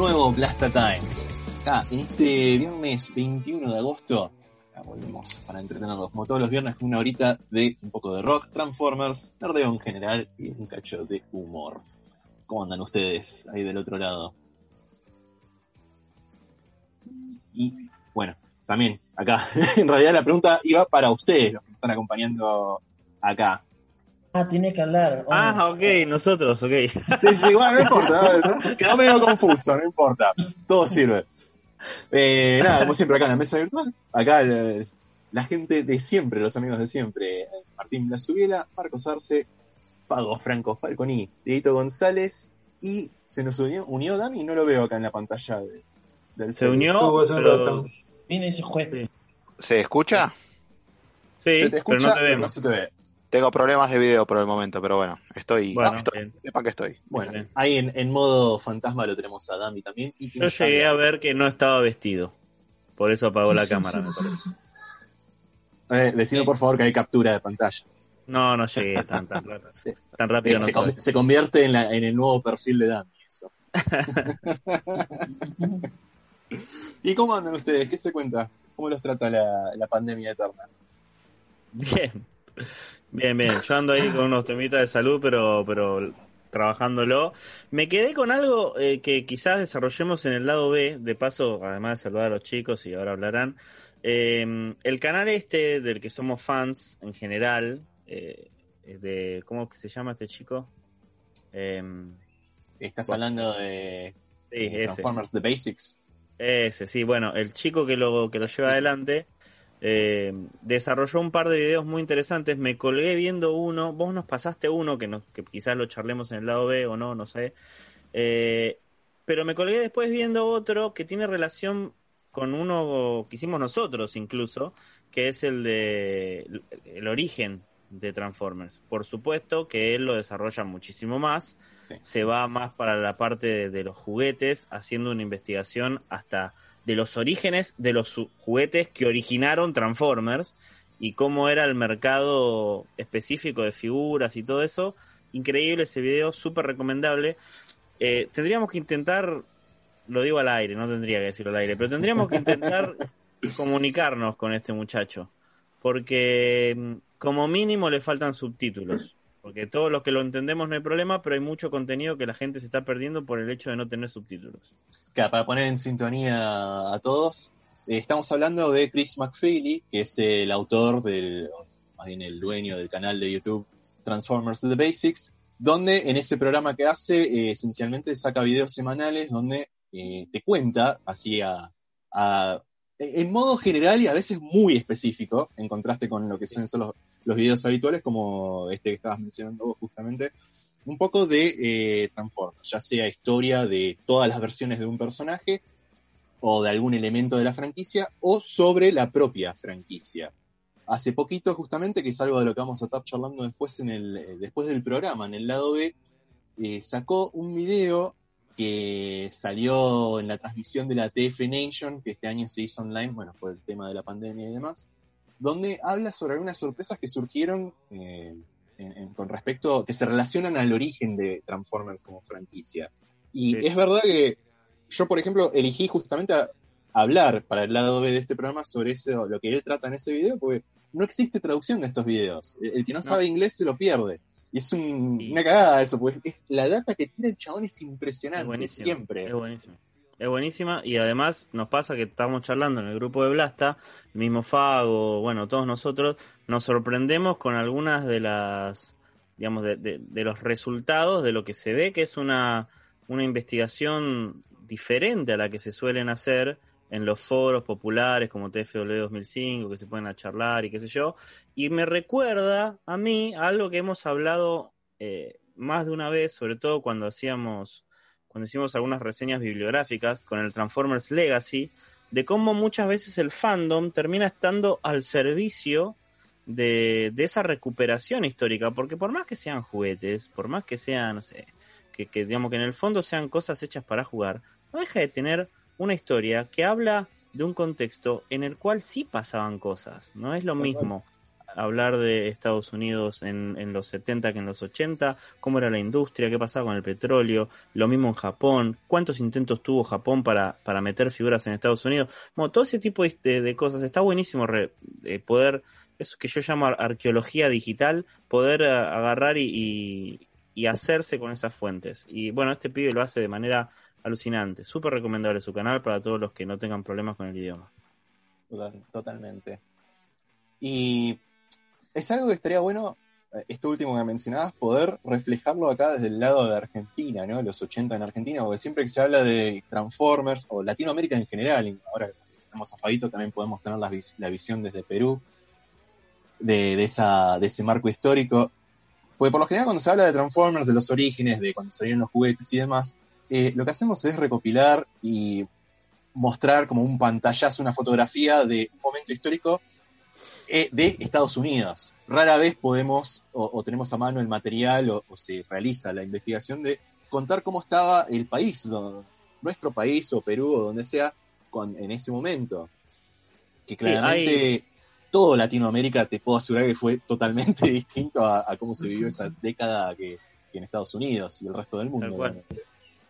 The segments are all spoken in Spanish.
nuevo Blasta Time. Acá, en este viernes 21 de agosto, volvemos para entretenerlos como todos los viernes con una horita de un poco de rock, Transformers, nerdeo en general y un cacho de humor. ¿Cómo andan ustedes ahí del otro lado? Y bueno, también acá, en realidad la pregunta iba para ustedes, los que están acompañando acá. Ah, tiene que hablar. Oh. Ah, ok, nosotros, ok. Sí, sí, bueno, no importa, quedó medio confuso, no importa, todo sirve. Eh, nada, como siempre acá en la mesa virtual, acá la, la gente de siempre, los amigos de siempre, Martín Blasubiela, Marcos Arce, Pago Franco Falconi, Dieguito González y se nos unió, unió Dami, no lo veo acá en la pantalla de- del Se unió, pero... rato. Viene ese juez. ¿Se escucha? Sí, Se te pero escucha, no te pero no vemos. se te ve. Tengo problemas de video por el momento, pero bueno, estoy. Bueno, no, estoy. Sepan que estoy. Bueno, Bien. ahí en, en modo fantasma lo tenemos a Dami también. Y Yo llegué a ver que no estaba vestido. Por eso apagó la cámara, me parece. Eh, decime por favor que hay captura de pantalla. No, no llegué tan, tan, rápido. tan rápido. No se, soy. se convierte en, la- en el nuevo perfil de Dami. Eso. ¿Y cómo andan ustedes? ¿Qué se cuenta? ¿Cómo los trata la, la pandemia eterna? Bien. Bien, bien. Yo ando ahí con unos temitas de salud, pero, pero trabajándolo. Me quedé con algo eh, que quizás desarrollemos en el lado B, de paso, además de saludar a los chicos y ahora hablarán. Eh, el canal este del que somos fans en general, eh, de ¿cómo que se llama este chico? Eh, Estás hablando de, sí. Transformers The Basics. Ese, sí, bueno, el chico que lo, que lo lleva adelante eh, desarrolló un par de videos muy interesantes. Me colgué viendo uno, vos nos pasaste uno que, nos, que quizás lo charlemos en el lado B o no, no sé. Eh, pero me colgué después viendo otro que tiene relación con uno que hicimos nosotros incluso, que es el de el origen de Transformers. Por supuesto que él lo desarrolla muchísimo más Sí. se va más para la parte de, de los juguetes, haciendo una investigación hasta de los orígenes de los juguetes que originaron Transformers y cómo era el mercado específico de figuras y todo eso. Increíble ese video, súper recomendable. Eh, tendríamos que intentar, lo digo al aire, no tendría que decirlo al aire, pero tendríamos que intentar comunicarnos con este muchacho, porque mm, como mínimo le faltan subtítulos. Porque todos los que lo entendemos no hay problema, pero hay mucho contenido que la gente se está perdiendo por el hecho de no tener subtítulos. Claro, para poner en sintonía a todos, eh, estamos hablando de Chris McFeely, que es el autor del, más bien el dueño del canal de YouTube Transformers The Basics, donde en ese programa que hace, eh, esencialmente saca videos semanales donde eh, te cuenta, así a, a- en modo general y a veces muy específico, en contraste con lo que son los, los videos habituales, como este que estabas mencionando vos justamente, un poco de eh, ya sea historia de todas las versiones de un personaje o de algún elemento de la franquicia o sobre la propia franquicia. hace poquito justamente, que es algo de lo que vamos a estar charlando después, en el, eh, después del programa, en el lado B, eh, sacó un video que salió en la transmisión de la TF Nation, que este año se hizo online, bueno, por el tema de la pandemia y demás, donde habla sobre algunas sorpresas que surgieron eh, en- en- con respecto, que se relacionan al origen de Transformers como franquicia. Y Sí. es verdad que yo, por ejemplo, elegí justamente a hablar para el lado B de este programa sobre eso, lo que él trata en ese video, porque no existe traducción de estos videos. El, el que no, sabe inglés se lo pierde. Y es un- una cagada eso, porque es- la data que tira el chabón es impresionante, Es siempre. Es buenísimo. Es buenísima y además nos pasa que estamos charlando en el grupo de Blasta, el mismo Fago, bueno, todos nosotros nos sorprendemos con algunas de las, digamos, de, de- de los resultados de lo que se ve que es una, una investigación diferente a la que se suelen hacer en los foros populares como TFW 2005, que se pueden a charlar y qué sé yo. Y me recuerda a mí algo que hemos hablado eh, más de una vez, sobre todo cuando hacíamos cuando hicimos algunas reseñas bibliográficas con el Transformers Legacy, de cómo muchas veces el fandom termina estando al servicio de, de esa recuperación histórica, porque por más que sean juguetes, por más que sean, no sé, que, que digamos que en el fondo sean cosas hechas para jugar, no deja de tener una historia que habla de un contexto en el cual sí pasaban cosas, no es lo mismo hablar de Estados Unidos en, en los 70 que en los 80, cómo era la industria, qué pasaba con el petróleo, lo mismo en Japón, cuántos intentos tuvo Japón para, para meter figuras en Estados Unidos, todo ese tipo de, cosas, está buenísimo eh, poder, eso que yo llamo ar- arqueología digital, poder eh, agarrar y, y, y hacerse con esas fuentes. Y bueno, este pibe lo hace de manera alucinante, súper recomendable su canal para todos los que no tengan problemas con el idioma. Total- totalmente. Y es algo que estaría bueno, eh, esto último que mencionabas, poder reflejarlo acá desde el lado de Argentina, ¿no? Los 80 en Argentina, porque siempre que se habla de Transformers o Latinoamérica en general, ahora que tenemos a Fabito también podemos tener la, la visión desde Perú, de, de esa, de ese marco histórico. Porque por lo general cuando se habla de Transformers, de los orígenes, de cuando salieron los juguetes y demás, eh, lo que hacemos es recopilar y mostrar como un pantallazo, una fotografía de un momento histórico de Estados Unidos. Rara vez podemos o, o tenemos a mano el material o, o se realiza la investigación de contar cómo estaba el país, nuestro país o Perú o donde sea, con, en ese momento. Que claramente hay- todo Latinoamérica te puedo asegurar que fue totalmente distinto a, a cómo se vivió esa década que, que en Estados Unidos y el resto del mundo. Tal cual. ¿no?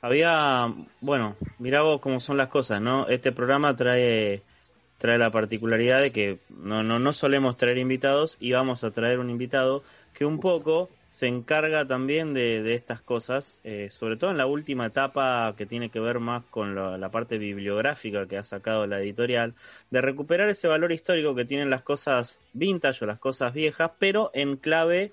Había, bueno, mirá vos cómo son las cosas, ¿no? Este programa trae, trae la particularidad de que no, no, no solemos traer invitados y vamos a traer un invitado que un poco se encarga también de, de estas cosas, eh, sobre todo en la última etapa que tiene que ver más con la, la parte bibliográfica que ha sacado la editorial, de recuperar ese valor histórico que tienen las cosas vintage o las cosas viejas, pero en clave,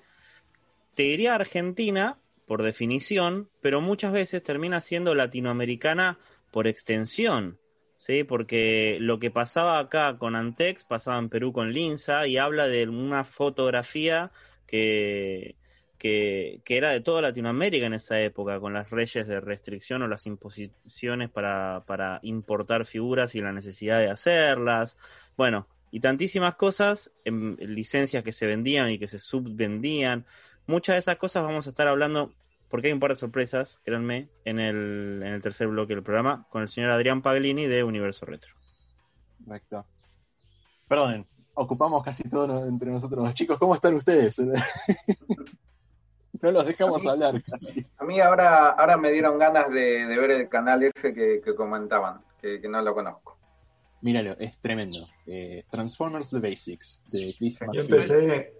te diría argentina, por definición, pero muchas veces termina siendo latinoamericana por extensión, ¿sí? Porque lo que pasaba acá con Antex pasaba en Perú con Linza y habla de una fotografía que, que, era de toda Latinoamérica en esa época, con las leyes de restricción o las imposiciones para, para importar figuras y la necesidad de hacerlas. Bueno, y tantísimas cosas, en licencias que se vendían y que se subvendían. Muchas de esas cosas vamos a estar hablando, porque hay un par de sorpresas, créanme, en el, en el tercer bloque del programa, con el señor Adrián Paglini de Universo Retro. Correcto. Perdonen, ocupamos casi todo no- entre nosotros los chicos. ¿Cómo están ustedes? no los dejamos hablar casi. A mí ahora, ahora me dieron ganas de, de ver el canal ese que, que comentaban, que, que no lo conozco. Míralo, es tremendo. Eh, Transformers The Basics, de Chris Yo McFeely. empecé,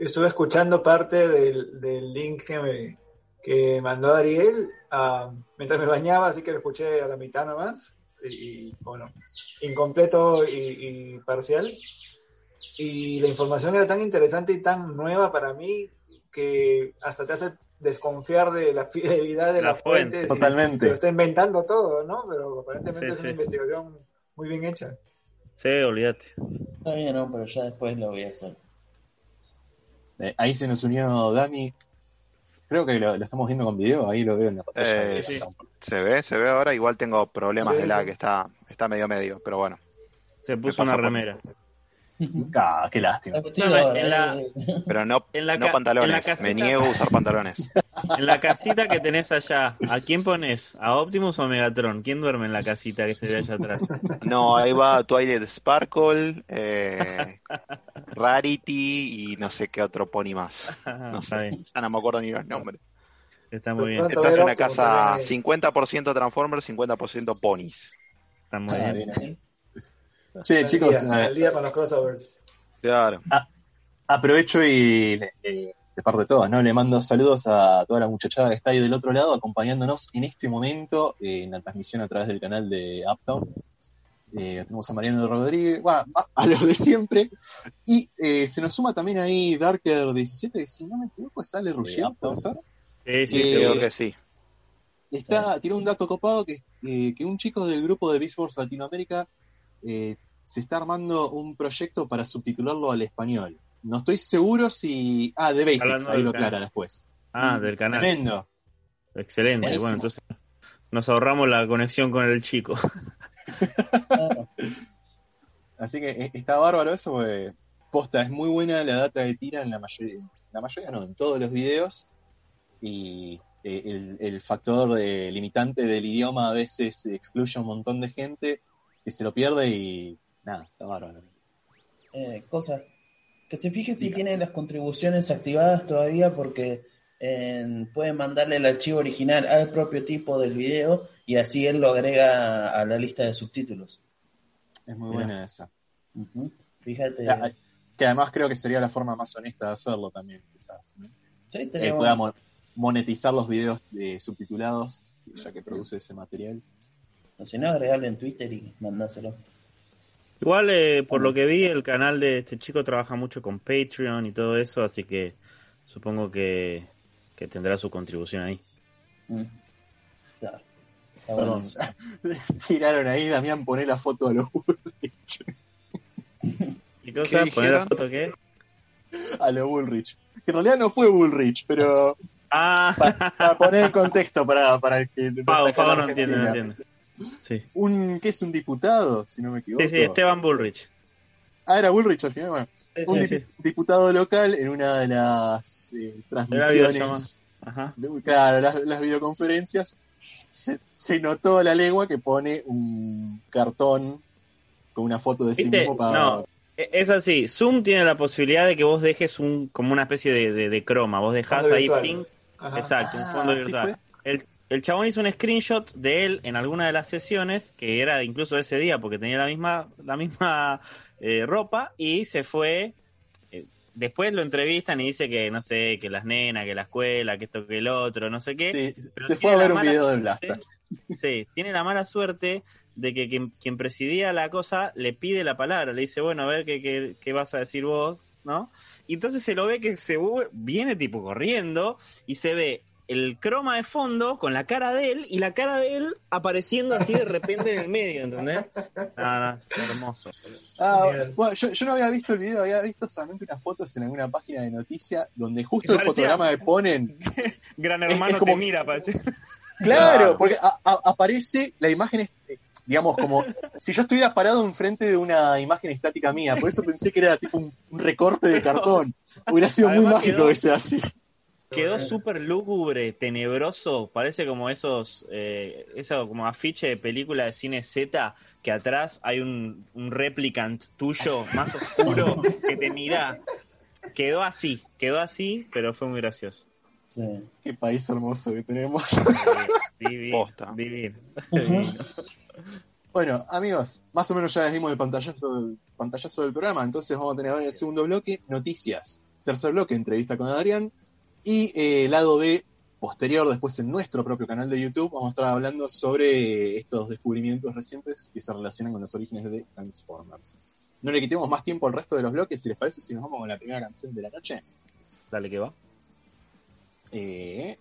estuve escuchando parte del, del link que me que mandó Ariel ah, mientras me bañaba, así que lo escuché a la mitad nomás, y, y, bueno, incompleto y, y parcial. Y la información era tan interesante y tan nueva para mí que hasta te hace desconfiar de la fidelidad de La la, fuente. fuente. Totalmente. Se lo está inventando todo, ¿no? Pero aparentemente Sí, es una sí. investigación muy bien hecha. Sí, olvídate. Todavía no, pero ya después lo voy a hacer. Eh, ahí se nos unió Dami. Creo que lo, lo estamos viendo con video, ahí lo veo en la pantalla. Eh, sí. Se ve, se ve ahora. Igual tengo problemas Sí, de lag, sí. está, está medio medio, pero bueno. Se puso una por- remera. Ah, qué lástima. En la- eh. Pero no, En la no pantalones. en la Me niego a usar pantalones. En la casita que tenés allá, ¿a quién pones? ¿A Optimus o Megatron? ¿Quién duerme en la casita que se ve allá atrás? No, ahí va Twilight Sparkle, eh, Rarity y no sé qué otro pony más. No Está sé, bien, ya no me acuerdo ni los nombres. está muy bien, Pronto Esta es ver una casa también. 50% Transformers, 50% ponis. está muy Ah, bien. Al chicos, día, eh, al día con los crossovers. Claro. aprovecho y le- le- de parte de todos, ¿no? Le mando saludos a toda la muchachada que está ahí del otro lado, acompañándonos en este momento eh, en la transmisión a través del canal de Uptown. Eh, tenemos a Mariano Rodríguez, bueno, a, los de siempre. Y eh, se nos suma también ahí Darker17, que si no me equivoco, sale Rugiel, ¿puede ser? Sí, sí, Eh, Creo que sí. Está, tiene un dato copado que, eh, que un chico del grupo de Beast Wars Latinoamérica eh, se está armando un proyecto para subtitularlo al español. No estoy seguro si. Ah, de Basics, Hablando ahí lo aclara después. Ah, del canal. Tremendo. Excelente. Buenísimo. Bueno, entonces nos ahorramos la conexión con el chico. Así que eh, está bárbaro eso, porque posta, es muy buena la data que tira en la mayoría, la mayoría no, en todos los videos. Y eh, el, el factor de limitante del idioma a veces excluye a un montón de gente que se lo pierde y nada, está bárbaro. Eh, cosa, que se fije si Diga. tiene las contribuciones activadas todavía porque eh, puede mandarle el archivo original al propio tipo del video y así él lo agrega a la lista de subtítulos. Es muy Mira. buena esa. Fíjate, Que, que además creo que sería la forma más honesta de hacerlo también, quizás. ¿no? sí, tenemos- monetizar los videos eh, subtitulados, ya que produce ese material. O si no, agregarlo en Twitter y mandáselo. Igual, eh, por lo que vi, el canal de este chico trabaja mucho con Patreon y todo eso, así que supongo que, que tendrá su contribución ahí. Mm. Claro. Perdón. Tiraron ahí, Damián, poné la foto a los Bullrich. ¿Qué cosa? ¿Qué ¿Poner la foto qué? A los Bullrich. Que en realidad no fue Bullrich, pero Ah, pa- para poner el contexto para, para el que no Pau, Pau no entiende, no entiende. Sí. Un, ¿Qué es un diputado? Si no me equivoco. sí, sí, Esteban Bullrich. Ah, era Bullrich al final. Bueno, Sí, un sí, dipi- sí. diputado local en una de las eh, transmisiones. Ajá. de- Claro, las, las videoconferencias. Se, se notó la legua que pone un cartón con una foto de sí ¿Viste? mismo para. No. E- Es así, Zoom tiene la posibilidad de que vos dejes un como una especie de, de- de croma, vos dejás ahí ping, exacto, un Ah, fondo ¿sí virtual. El, el chabón hizo un screenshot de él en alguna de las sesiones, que era incluso ese día porque tenía la misma, la misma eh, ropa, y se fue. eh, después lo entrevistan y dice que, no sé, que las nenas, que la escuela, que esto, que el otro, no sé qué. Sí, pero se fue a ver un video de Blasta. Sí, tiene la mala suerte de que quien, quien presidía la cosa le pide la palabra, le dice, bueno, a ver qué, qué, qué vas a decir vos, ¿no? Y entonces se lo ve que se viene tipo corriendo y se ve el croma de fondo con la cara de él y la cara de él apareciendo así de repente en el medio, ¿entendés? Nada, es hermoso. Ah, bueno, yo, yo no había visto el video, había visto solamente unas fotos en alguna página de noticias donde justo el fotograma que ponen. Gran hermano es como- te mira, parece. Claro, porque a- a- aparece la imagen, eh, digamos, como si yo estuviera parado enfrente de una imagen estática mía. Por eso pensé que era tipo un, un recorte de cartón. Hubiera sido muy mágico quedó- que sea así. Quedó súper lúgubre, tenebroso, parece como esos, eh, eso como afiche de película de cine Z, que atrás hay un, un replicant tuyo más oscuro que te mira. Quedó así, quedó así, pero fue muy gracioso. Sí. Qué país hermoso que tenemos. Divino, Posta. divino. Bueno, amigos, más o menos ya les dimos el pantallazo del, pantallazo del programa, entonces vamos a tener ahora el segundo bloque, noticias. Tercer bloque, entrevista con Adrián. Y eh, lado B, posterior, después en nuestro propio canal de YouTube, vamos a estar hablando sobre estos descubrimientos recientes que se relacionan con los orígenes de Transformers. No le quitemos más tiempo al resto de los bloques, si les parece, si nos vamos con la primera canción de la noche. Dale que va. Eh,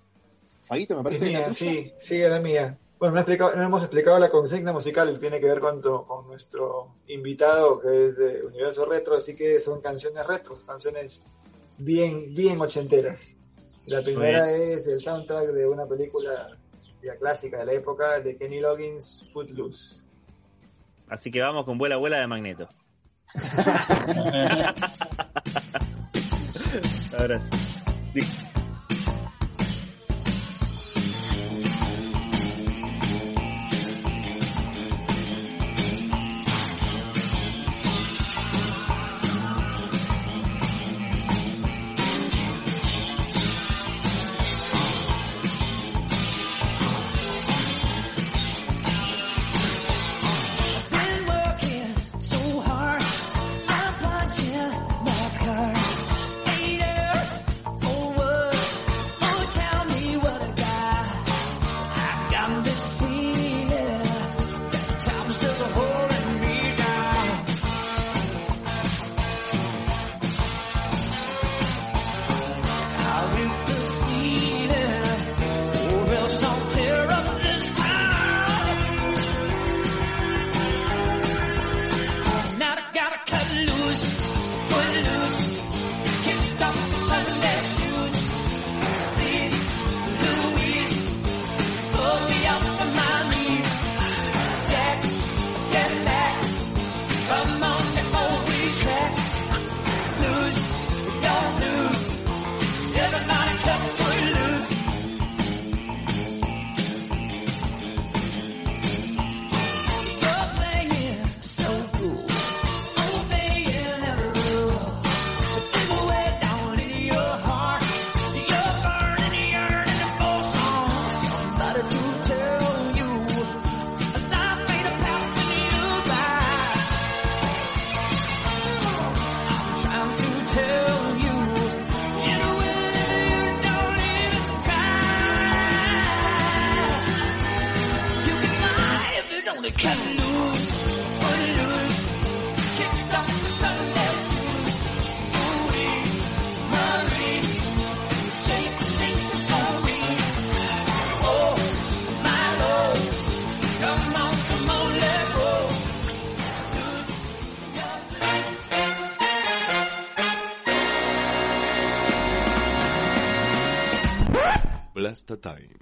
Faguito, me Es parece que mía, la tuya. sí, sí, es la mía. Bueno, no, he explicado- no hemos explicado la consigna musical que tiene que ver con, tu- con nuestro invitado que es de Universo Retro, así que son canciones retro, canciones bien, bien ochenteras. La primera es el soundtrack de una película ya clásica de la época de Kenny Loggins, Footloose. Así que vamos con Vuela Vuela de Magneto. Ahora sí. Blasta Time.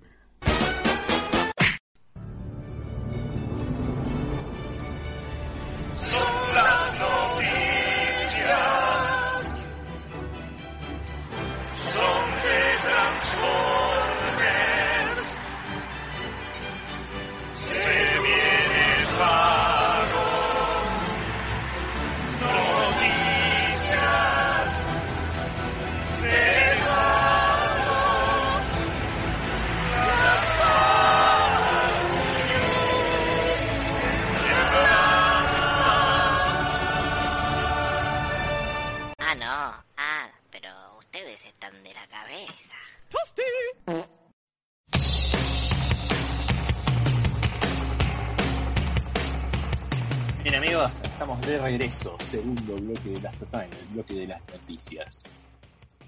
Regreso, segundo bloque de Last Time, el bloque de las noticias.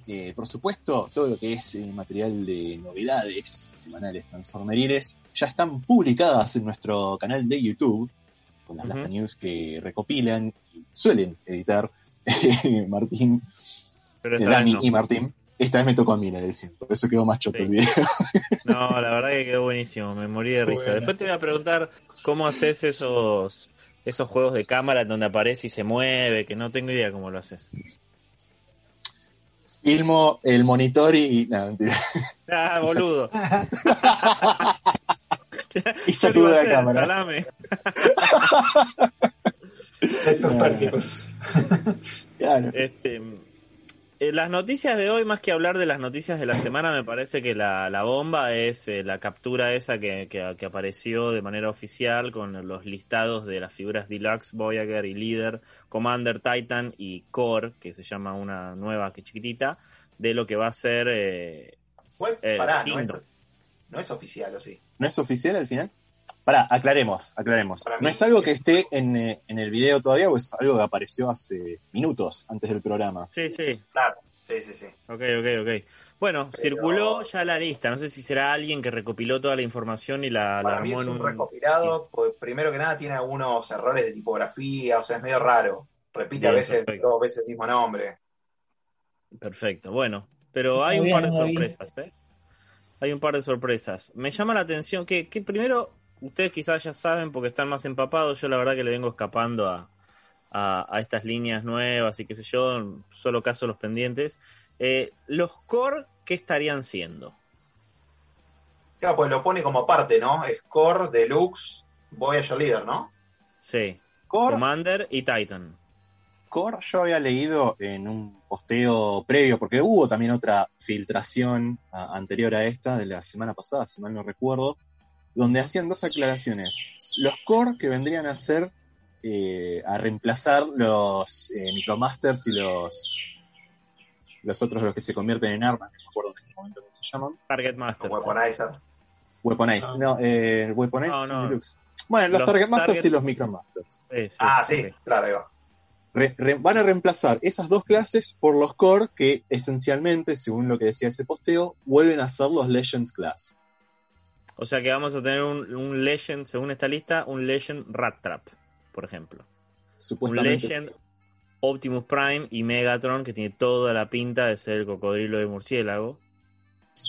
Eh, por supuesto, todo lo que es eh, material de novedades semanales transformeriles ya están publicadas en nuestro canal de YouTube, con las Ujú. Blasta News que recopilan y suelen editar Martín, Pero eh, Dani no. y Martín. Esta vez me tocó a mí la edición, por eso quedó más choto Sí. el video. No, la verdad que quedó buenísimo, me morí de risa. Bueno. Después te voy a preguntar cómo haces esos esos juegos de cámara en donde aparece y se mueve, que no tengo idea cómo lo haces. Filmo el monitor y... No, mentira. Ah, boludo. Y sacudo a la cámara. salame. Ah. prácticos. Claro. Este, eh, las noticias de hoy, más que hablar de las noticias de la semana, me parece que la, la bomba es eh, la captura esa que, que- que apareció de manera oficial con los listados de las figuras Deluxe, Voyager y Leader, Commander, Titan y Core, que se llama una nueva que chiquitita, de lo que va a ser... eh, Fue- Eh, pará, no es, no es oficial, ¿o sí? ¿No es oficial al final? Pará, aclaremos, aclaremos. Para ¿No mí- es algo que esté en, eh, en el video todavía o es algo que apareció hace minutos antes del programa? sí, sí, Claro, sí, sí, sí. ok, ok, ok. Bueno, Pero- circuló ya la lista, no sé si será alguien que recopiló toda la información y la, la Para mí armó es en un un... recopilado, pues primero que nada tiene algunos errores de tipografía, o sea, es medio raro. Repite a veces perfecto. dos veces el mismo nombre. Perfecto, bueno, pero Muy hay un bien, par de sorpresas, ¿eh? Hay un par de sorpresas. Me llama la atención que, que primero, ustedes quizás ya saben porque están más empapados, yo la verdad que le vengo escapando a, a, a estas líneas nuevas y qué sé yo, solo caso los pendientes. Eh, los core, ¿qué estarían siendo? Claro, pues lo pone como parte, ¿no? Score, Deluxe, Voyager Leader, ¿no? Sí, Core, Commander y Titan. Core yo había leído en un posteo previo, porque hubo también otra filtración a- anterior a esta, de la semana pasada, si mal no recuerdo, donde hacían dos aclaraciones. Los core que vendrían a ser eh, a reemplazar los eh, Micromasters y los los otros los que se convierten en armas, no me acuerdo en este momento cómo se llaman. Target Master. Weaponizer. Weaponize, Ah. no, eh, Weaponize No, son no. deluxe. Bueno, los, Los Target Masters Target- y los Micromasters. Sí, sí, Ah, sí, sí, sí. claro, ahí va. Re- re- van a reemplazar esas dos clases por los core que esencialmente, según lo que decía ese posteo, vuelven a ser los Legends Class. O sea que vamos a tener un, un Legend, según esta lista, un Legend Rat Trap, por ejemplo. Un. Legend Optimus Prime y Megatron, que tiene toda la pinta de ser el cocodrilo de murciélago.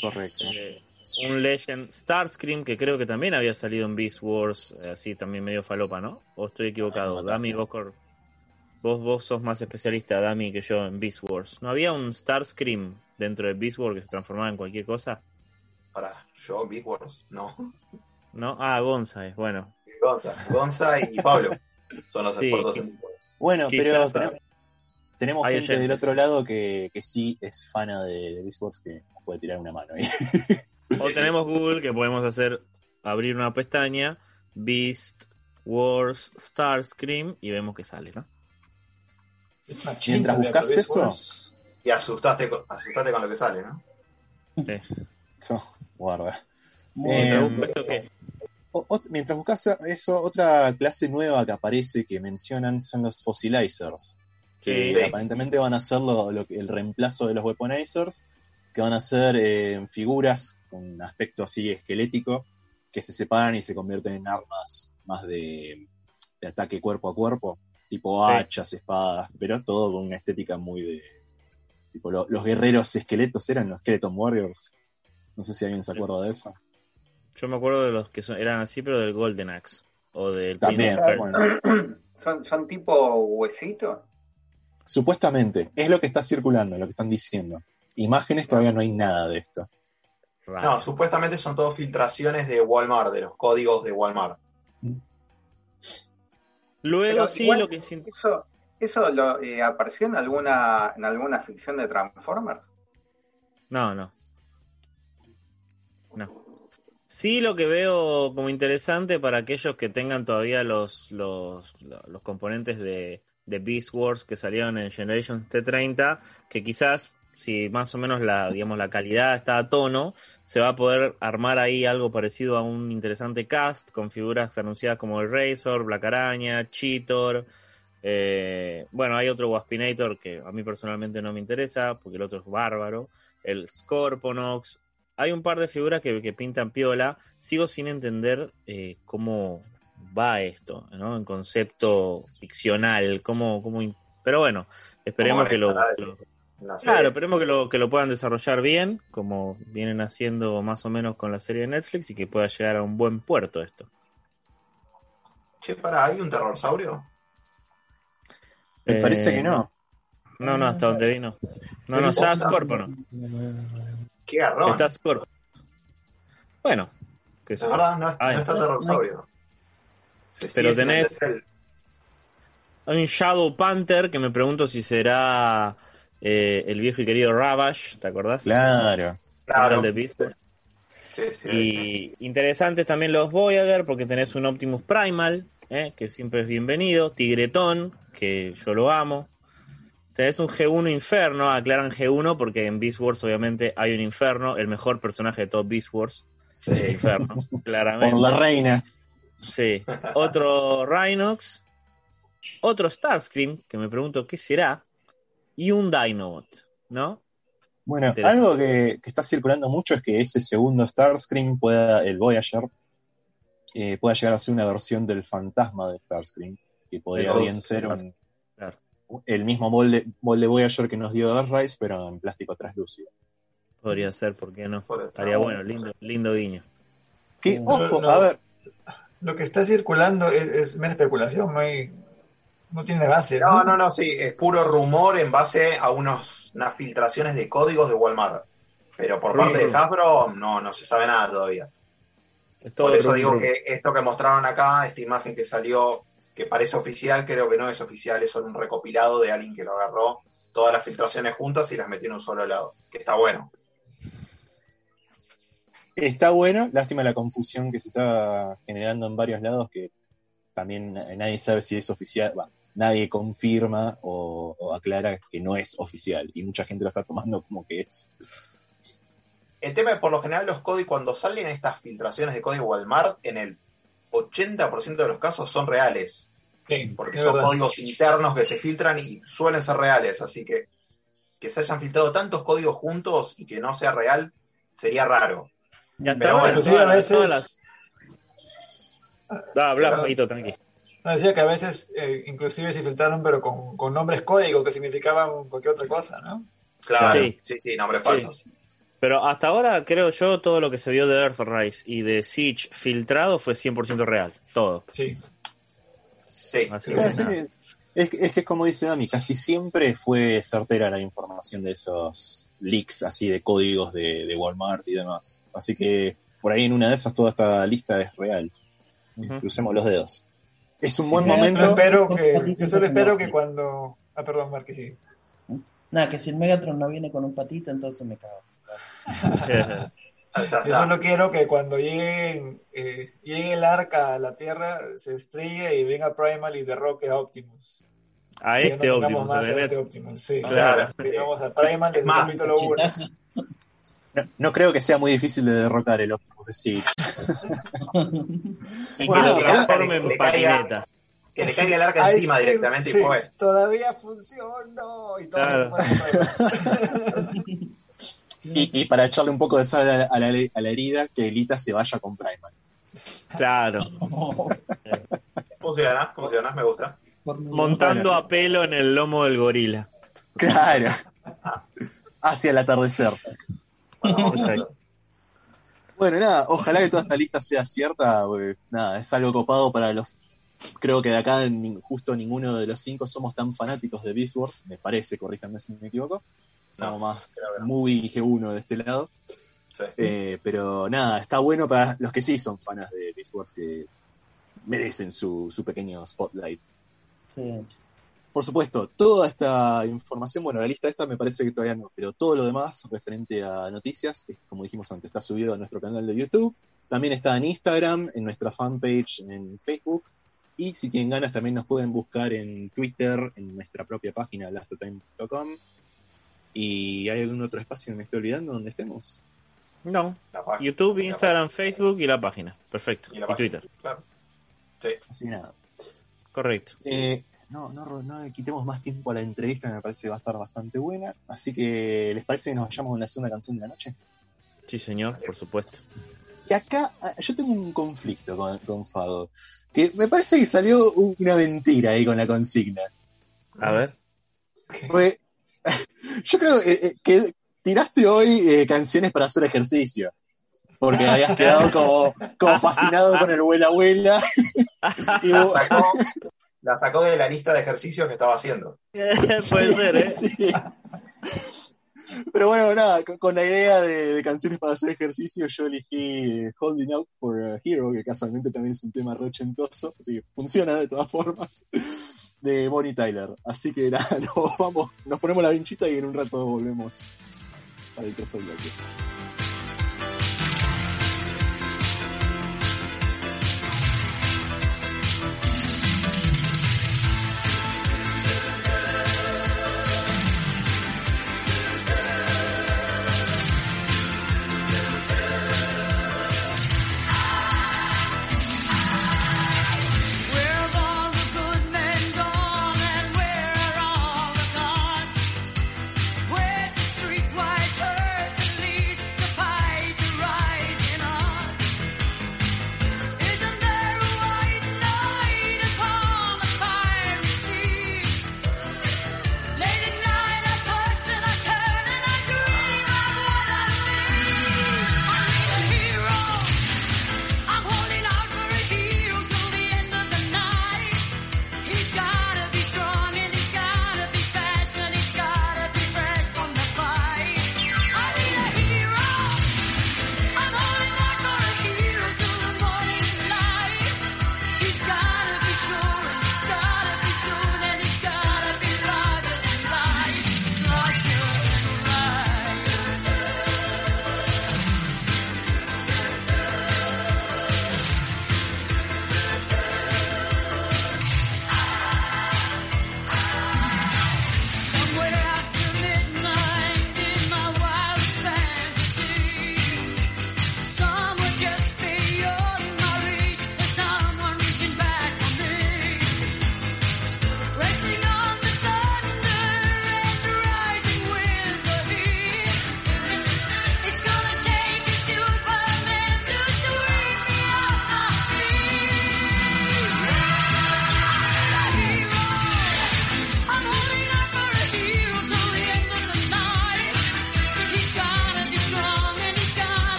Correcto. Eh, un Legend Starscream, que creo que también había salido en Beast Wars, eh, así también medio falopa, ¿no? ¿O estoy equivocado? Ah, Dami, vos, vos, vos sos más especialista, Dami, que yo en Beast Wars. ¿No había un Starscream dentro de Beast Wars que se transformaba en cualquier cosa? Para yo, Big Wars, no. ¿No? Ah, Gonza es, bueno. Gonza, Gonza y Pablo son los Sí, expertos en Big Wars. Bueno, pero tenemos, gente del otro lado que, que sí es fana de, de Beast Wars que nos puede tirar una mano ahí. O tenemos Google que podemos hacer, abrir una pestaña, Beast Wars Starscream y vemos que sale, ¿no? Mientras buscas eso, Y asustaste con, asustaste con lo que sale, ¿no? so, guarda. Eh, ot- mientras buscas eso, otra clase nueva que aparece que mencionan son los Fossilizers. Que Sí. aparentemente van a ser lo- lo el reemplazo de los Weaponizers, que van a ser eh, figuras con aspecto así esquelético, que se separan y se convierten en armas más de, de ataque cuerpo a cuerpo, tipo Sí. hachas, espadas, pero todo con una estética muy de... Tipo, lo- los guerreros esqueletos eran los Skeleton Warriors. No sé si alguien se acuerda de eso. Yo me acuerdo de los que son- eran así, pero del Golden Axe. O del También, bueno. ¿Son, son tipo huesitos? Supuestamente, es lo que está circulando, lo que están diciendo. Imágenes todavía no hay nada de esto. No, supuestamente son todas filtraciones de Walmart, de los códigos de Walmart. Luego Pero sí, igual- lo que ¿Eso, eso lo, eh, apareció en alguna, en alguna ficción de Transformers? No, no. No. Sí, lo que veo como interesante para aquellos que tengan todavía los, los, los componentes de, de Beast Wars que salieron en Generation T30, que quizás, si más o menos la, digamos, la calidad está a tono, se va a poder armar ahí algo parecido a un interesante cast con figuras anunciadas como el Razor, Black Araña, Cheetor. eh, bueno, hay otro Waspinator que a mí personalmente no me interesa, porque el otro es bárbaro. El Scorponox, hay un par de figuras que, que pintan piola. Sigo sin entender eh, cómo va esto, ¿no? En concepto ficcional, cómo, cómo in- pero bueno, esperemos ¿Cómo que lo, claro, esperemos que lo, que lo puedan desarrollar bien, como vienen haciendo más o menos con la serie de Netflix y que pueda llegar a un buen puerto esto. Che, para, ¿hay un terrorsaurio? Me Eh, parece que no. No, no, hasta donde vino. No, no, está Scorpono. Qué garrón. Está Scorp. Bueno, que La verdad, no, Ah, no está terrorsaurio. Se Pero tenés-. Hay un Shadow Panther que me pregunto si será eh, el viejo y querido Ravage, ¿te acordás? Claro. Claro. El de. Sí, sí, sí. Y interesantes también los Voyager, porque tenés un Optimus Primal, eh, que siempre es bienvenido. Tigretón, que yo lo amo. Tenés un G1 Inferno, aclaran G1 porque en Beast Wars obviamente hay un Inferno, el mejor personaje de todo Beast Wars. el Inferno, claramente. Por la reina. Sí. Otro Rhinox. Otro Starscream, que me pregunto qué será. Y un Dinobot, ¿no? Bueno, algo que, que está circulando mucho es que ese segundo Starscream pueda, el Voyager, eh, pueda llegar a ser una versión del fantasma de Starscream, que podría bien ser un-. El mismo molde, molde Voyager que nos dio Earthrise, pero en plástico translúcido. Podría ser, ¿por qué no? Estaría bueno, lindo, lindo guiño. Que, ojo, no. a ver, Lo que está circulando es, es mera especulación, no hay, no tiene base. No, no, no, sí, es puro rumor en base a unos, unas filtraciones de códigos de Walmart. Pero por parte de Hasbro no, no se sabe nada todavía. Es todo Por eso digo que esto que mostraron acá, esta imagen que salió, que parece oficial, creo que no es oficial, es solo un recopilado de alguien que lo agarró todas las filtraciones juntas y las metió en un solo lado. Que está bueno. Está bueno, lástima la confusión que se está generando en varios lados, que también nadie sabe si es oficial, nadie confirma o, o aclara que no es oficial, y mucha gente lo está tomando como que es. El tema es, por lo general, los códigos, cuando salen estas filtraciones de código Walmart, en el 80% de los casos son reales. Sí, Porque son verdad. códigos internos que se filtran y suelen ser reales. Así que que se hayan filtrado tantos códigos juntos y que no sea real sería raro. Y hasta Pero bueno, Inclusive a veces... las- Da, habla, Paquito, tranqui. No, decía que a veces, eh, inclusive se filtraron, pero con, con nombres códigos que significaban cualquier otra cosa, ¿no? Claro, Sí. sí, sí, nombres Sí. Pero hasta ahora, creo yo, todo lo que se vio de Earthrise y de Siege filtrado fue 100% real. Todo. Sí. Sí, Así que sí, es, que- es que como dice Dami, casi siempre fue certera la información de esos leaks así de códigos de, de Walmart y demás. Así que por ahí en una de esas toda esta lista es real. Crucemos los dedos. Es un buen sí, Yo momento. espero que, yo solo espero que cuando... Ah, perdón, Marquis, sí. Nada, que si el Megatron no viene con un patito, entonces me cago. Yo solo quiero que cuando lleguen, eh, llegue el arca a la Tierra, se estrelle y venga Primal y derroque a Optimus. A Que este no Optimus, más a este Optimus, sí. Claro. Tengamos a Primal desde el más, capítulo 1. Chetazo. No, no creo que sea muy difícil de derrotar el Optimus de Siege. Y Bueno, que lo transforme le en caiga- patineta. Que le caiga el arca encima directamente y fue. Todavía funcionó. Y todo Claro. Y, y para echarle un poco de sal a la, a la- a la herida, que Elita se vaya con Primal. Claro. Funciona, funciona, me gusta. Montando a pelo en el lomo del gorila. Claro. Hacia el atardecer. Bueno, nada, ojalá que toda esta lista sea cierta, porque nada, es algo copado para los... Creo que de acá justo ninguno de los cinco somos tan fanáticos de Beast Wars, me parece, corríjanme si me equivoco. Somos No, más que movie G1 de este lado. sí. Eh, pero nada, está bueno para los que sí son fanas de Beast Wars, que merecen su, su pequeño spotlight. Sí. Por supuesto, toda esta información, bueno, la lista esta me parece que todavía no, pero todo lo demás referente a noticias, es, como dijimos antes, está subido a nuestro canal de YouTube, también está en Instagram, en nuestra fanpage en Facebook, y si tienen ganas también nos pueden buscar en Twitter, en nuestra propia página, lastotime.com. ¿Y hay algún otro espacio que me estoy olvidando donde estemos? No. YouTube, Instagram, Facebook y la página. Perfecto. Y Y, la página. Twitter. Claro. Sí. Así que nada. Correcto. Eh, no, no, no le quitemos más tiempo a la entrevista, que me parece que va a estar bastante buena. Así que, ¿les parece que nos vayamos con la segunda canción de la noche? Sí, señor, por supuesto. Que acá ah, yo tengo un conflicto con, con Fago. Que me parece que salió una mentira ahí con la consigna. A ver. Fue- yo creo eh, eh, que tiraste hoy eh, canciones para hacer ejercicio. Porque habías quedado como, como fascinado con el abuela abuela. y La vos- sacó, la sacó de la lista de ejercicios que estaba haciendo. Puede ser, ¿eh? Sí, sí. Pero bueno, nada, con, con la idea de, de canciones para hacer ejercicio, yo elegí Holding Out for a Hero, que casualmente también es un tema rochentoso, así que funciona de todas formas, de Bonnie Tyler. Así que nada, nos vamos, nos ponemos la vinchita y en un rato volvemos el tercer bloque.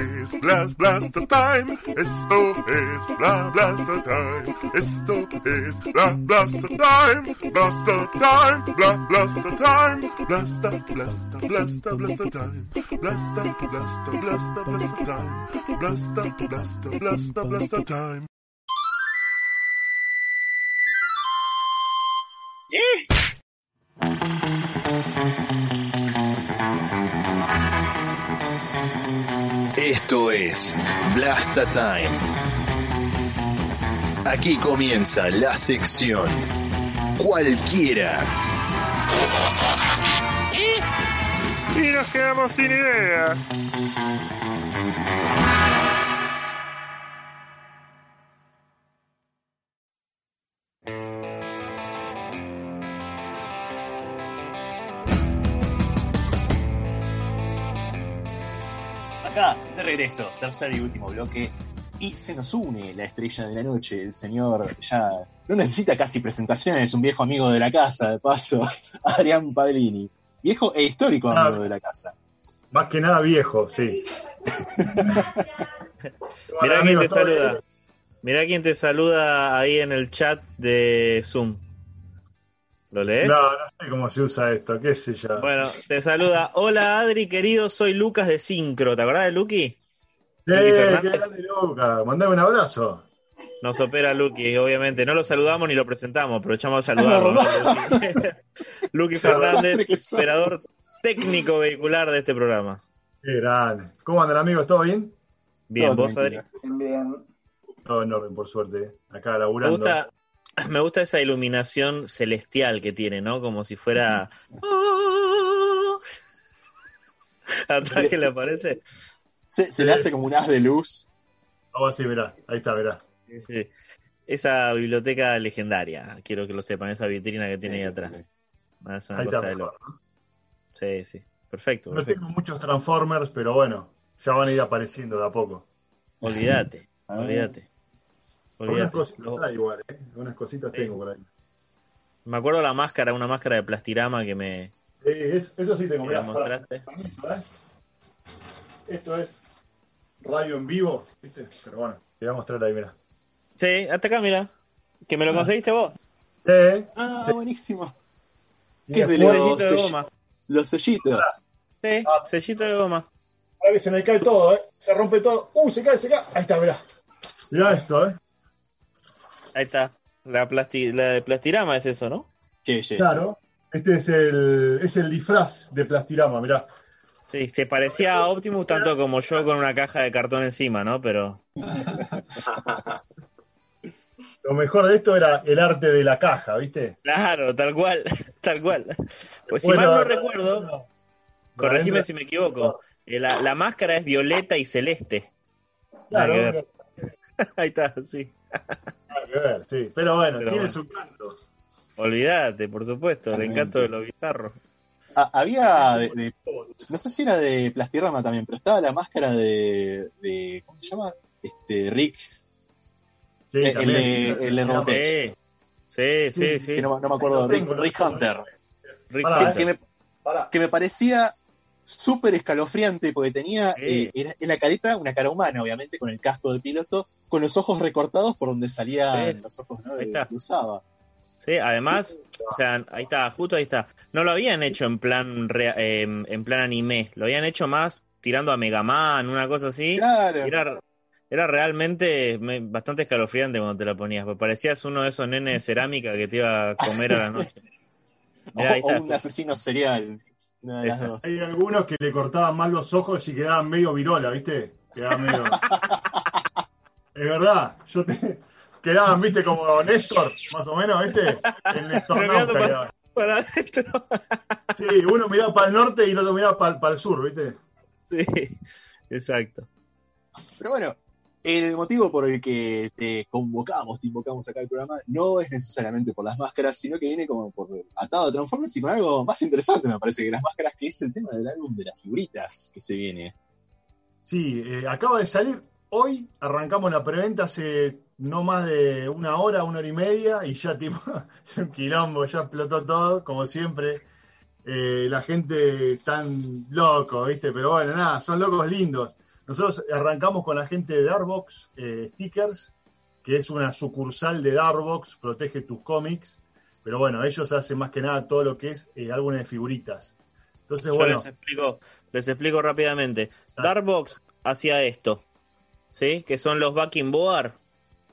es Blast blast the Time. Esto es Blast blast the Time. Esto es Blast blast the Time. Blast the Time. Blast the Time. Blast Blast Blaster blast the Time. Blast Blast Blaster blast the Time. Blast Blast Blaster blast the Time. Esto es Blasta Time. Aquí comienza la sección Cualquiera. Y nos quedamos sin ideas. Regreso, tercer y último bloque. Y se nos une la estrella de la noche, el señor ya no necesita casi presentaciones, es un viejo amigo de la casa, de paso, Adrián Paglini. Viejo e histórico Ah. amigo de la casa. Más que nada viejo, sí. Mirá quién te ¿todo saluda. Mirá quién te saluda ahí en el chat de Zoom. ¿Lo lees? No, no sé cómo se usa esto, qué sé yo. Bueno, te saluda. Hola Adri, querido, soy Lucas de Sincro. ¿Te acordás de Lucky? Eh, Luqui qué Fernández. grande Luca, mandame un abrazo. Nos opera Lucky, obviamente. No lo saludamos ni lo presentamos, aprovechamos a saludarlo. Lucky Fernández, operador técnico vehicular de este programa. Qué grande. ¿Cómo andan amigos? ¿Todo bien? Bien, ¿vos, Adri? Bien. Todo en orden, por suerte. Acá Me laburando. gusta, me gusta esa iluminación celestial que tiene, ¿no? Como si fuera. Atrás que le aparece. Se, se le hace como un haz de luz. Vamos así, mirá. Ahí está. Sí, sí. Esa biblioteca legendaria, quiero que lo sepan, esa vitrina que tiene ahí atrás. Ah, Es una Ahí cosa está de. Sí, sí. Perfecto, No tengo muchos Transformers, pero bueno, ya van a ir apareciendo de a poco. Olvídate, olvídate. Algunas cositas hay igual, ¿eh? Algunas cositas tengo por ahí. Me acuerdo la máscara, una máscara de plastirama que me, Eh, es- eso sí tengo, me mostraste. ¿sabes? Esto es radio en vivo, ¿viste? Pero bueno, te voy a mostrar ahí, mirá. Sí, hasta acá, mira. Que me lo conseguiste vos. Sí. Ah, sí. buenísimo. ¿Qué es de los, de goma. los sellitos? Sí, sellito de goma. Ahora que se me cae todo, ¿eh? Se rompe todo. ¡Uh! Se cae, se cae. Ahí está, mirá. Mirá esto, ¿eh? Ahí está. La, plasti la de plastirama es eso, ¿no? Qué belleza. Claro. Este es el, es el disfraz de Plastirama, mirá. Sí, se parecía a Optimus tanto como yo con una caja de cartón encima, ¿no? Pero Lo mejor de esto era el arte de la caja, ¿viste? claro, tal cual, tal cual. Pues si mal no recuerdo, no. corregime si me equivoco, eh, la, la máscara es violeta y celeste. Claro. Ahí está, sí. que ver, sí. Pero bueno, Pero tiene bueno. su canto. Olvídate, por supuesto, el encanto de lo bizarro. Ah, había de, de- no sé si era de Plastirama también, pero estaba la máscara de, de ¿cómo se llama? Este Rick, Sí, Eh, el, también. de, el Robotech. Sí, sí, sí. sí. Que no, no me acuerdo, Rick. Hunter. Rick Hunter. que me, que me parecía súper escalofriante porque tenía eh, era- en la careta una cara humana, obviamente, con el casco de piloto, con los ojos recortados por donde salían los ojos ¿no? Que usaba. Sí, además, o sea, ahí está, justo ahí está. No lo habían hecho en plan rea- eh, en plan anime, lo habían hecho más tirando a Mega Man, una cosa así. Claro. Era, era realmente me- bastante escalofriante cuando te la ponías, porque parecías uno de esos nenes de cerámica que te iba a comer a la noche. Mirá, o, un asesino serial. Una de las dos. Hay algunos que le cortaban mal los ojos y quedaban medio virola, ¿viste? Quedaban medio. es verdad, yo te. Quedaban, viste, como Néstor, más o menos, ¿viste? El Néstor para-. Para adentro. Sí, uno miraba para el norte y el otro miraba para, el sur, ¿viste? Sí, exacto. Pero bueno, el motivo por el que te convocamos, te invocamos acá al programa, no es necesariamente por las máscaras, sino que viene como por atado a Transformers y con algo más interesante, me parece, que las máscaras, que es el tema del álbum de las figuritas que se viene. Sí, eh, acaba de salir. Hoy arrancamos la preventa hace no más de una hora, una hora y media, y ya tipo, es un quilombo, ya explotó todo, como siempre. Eh, la gente tan loco, ¿viste? Pero bueno, nada, son locos lindos. Nosotros arrancamos con la gente de Darbox eh, Stickers, que es una sucursal de Darbox, protege tus cómics, pero bueno, ellos hacen más que nada todo lo que es eh, álbumes de figuritas. Entonces, Yo bueno, les explico, les explico rápidamente. Darkbox hacía esto, ¿sí? Que son los backing board.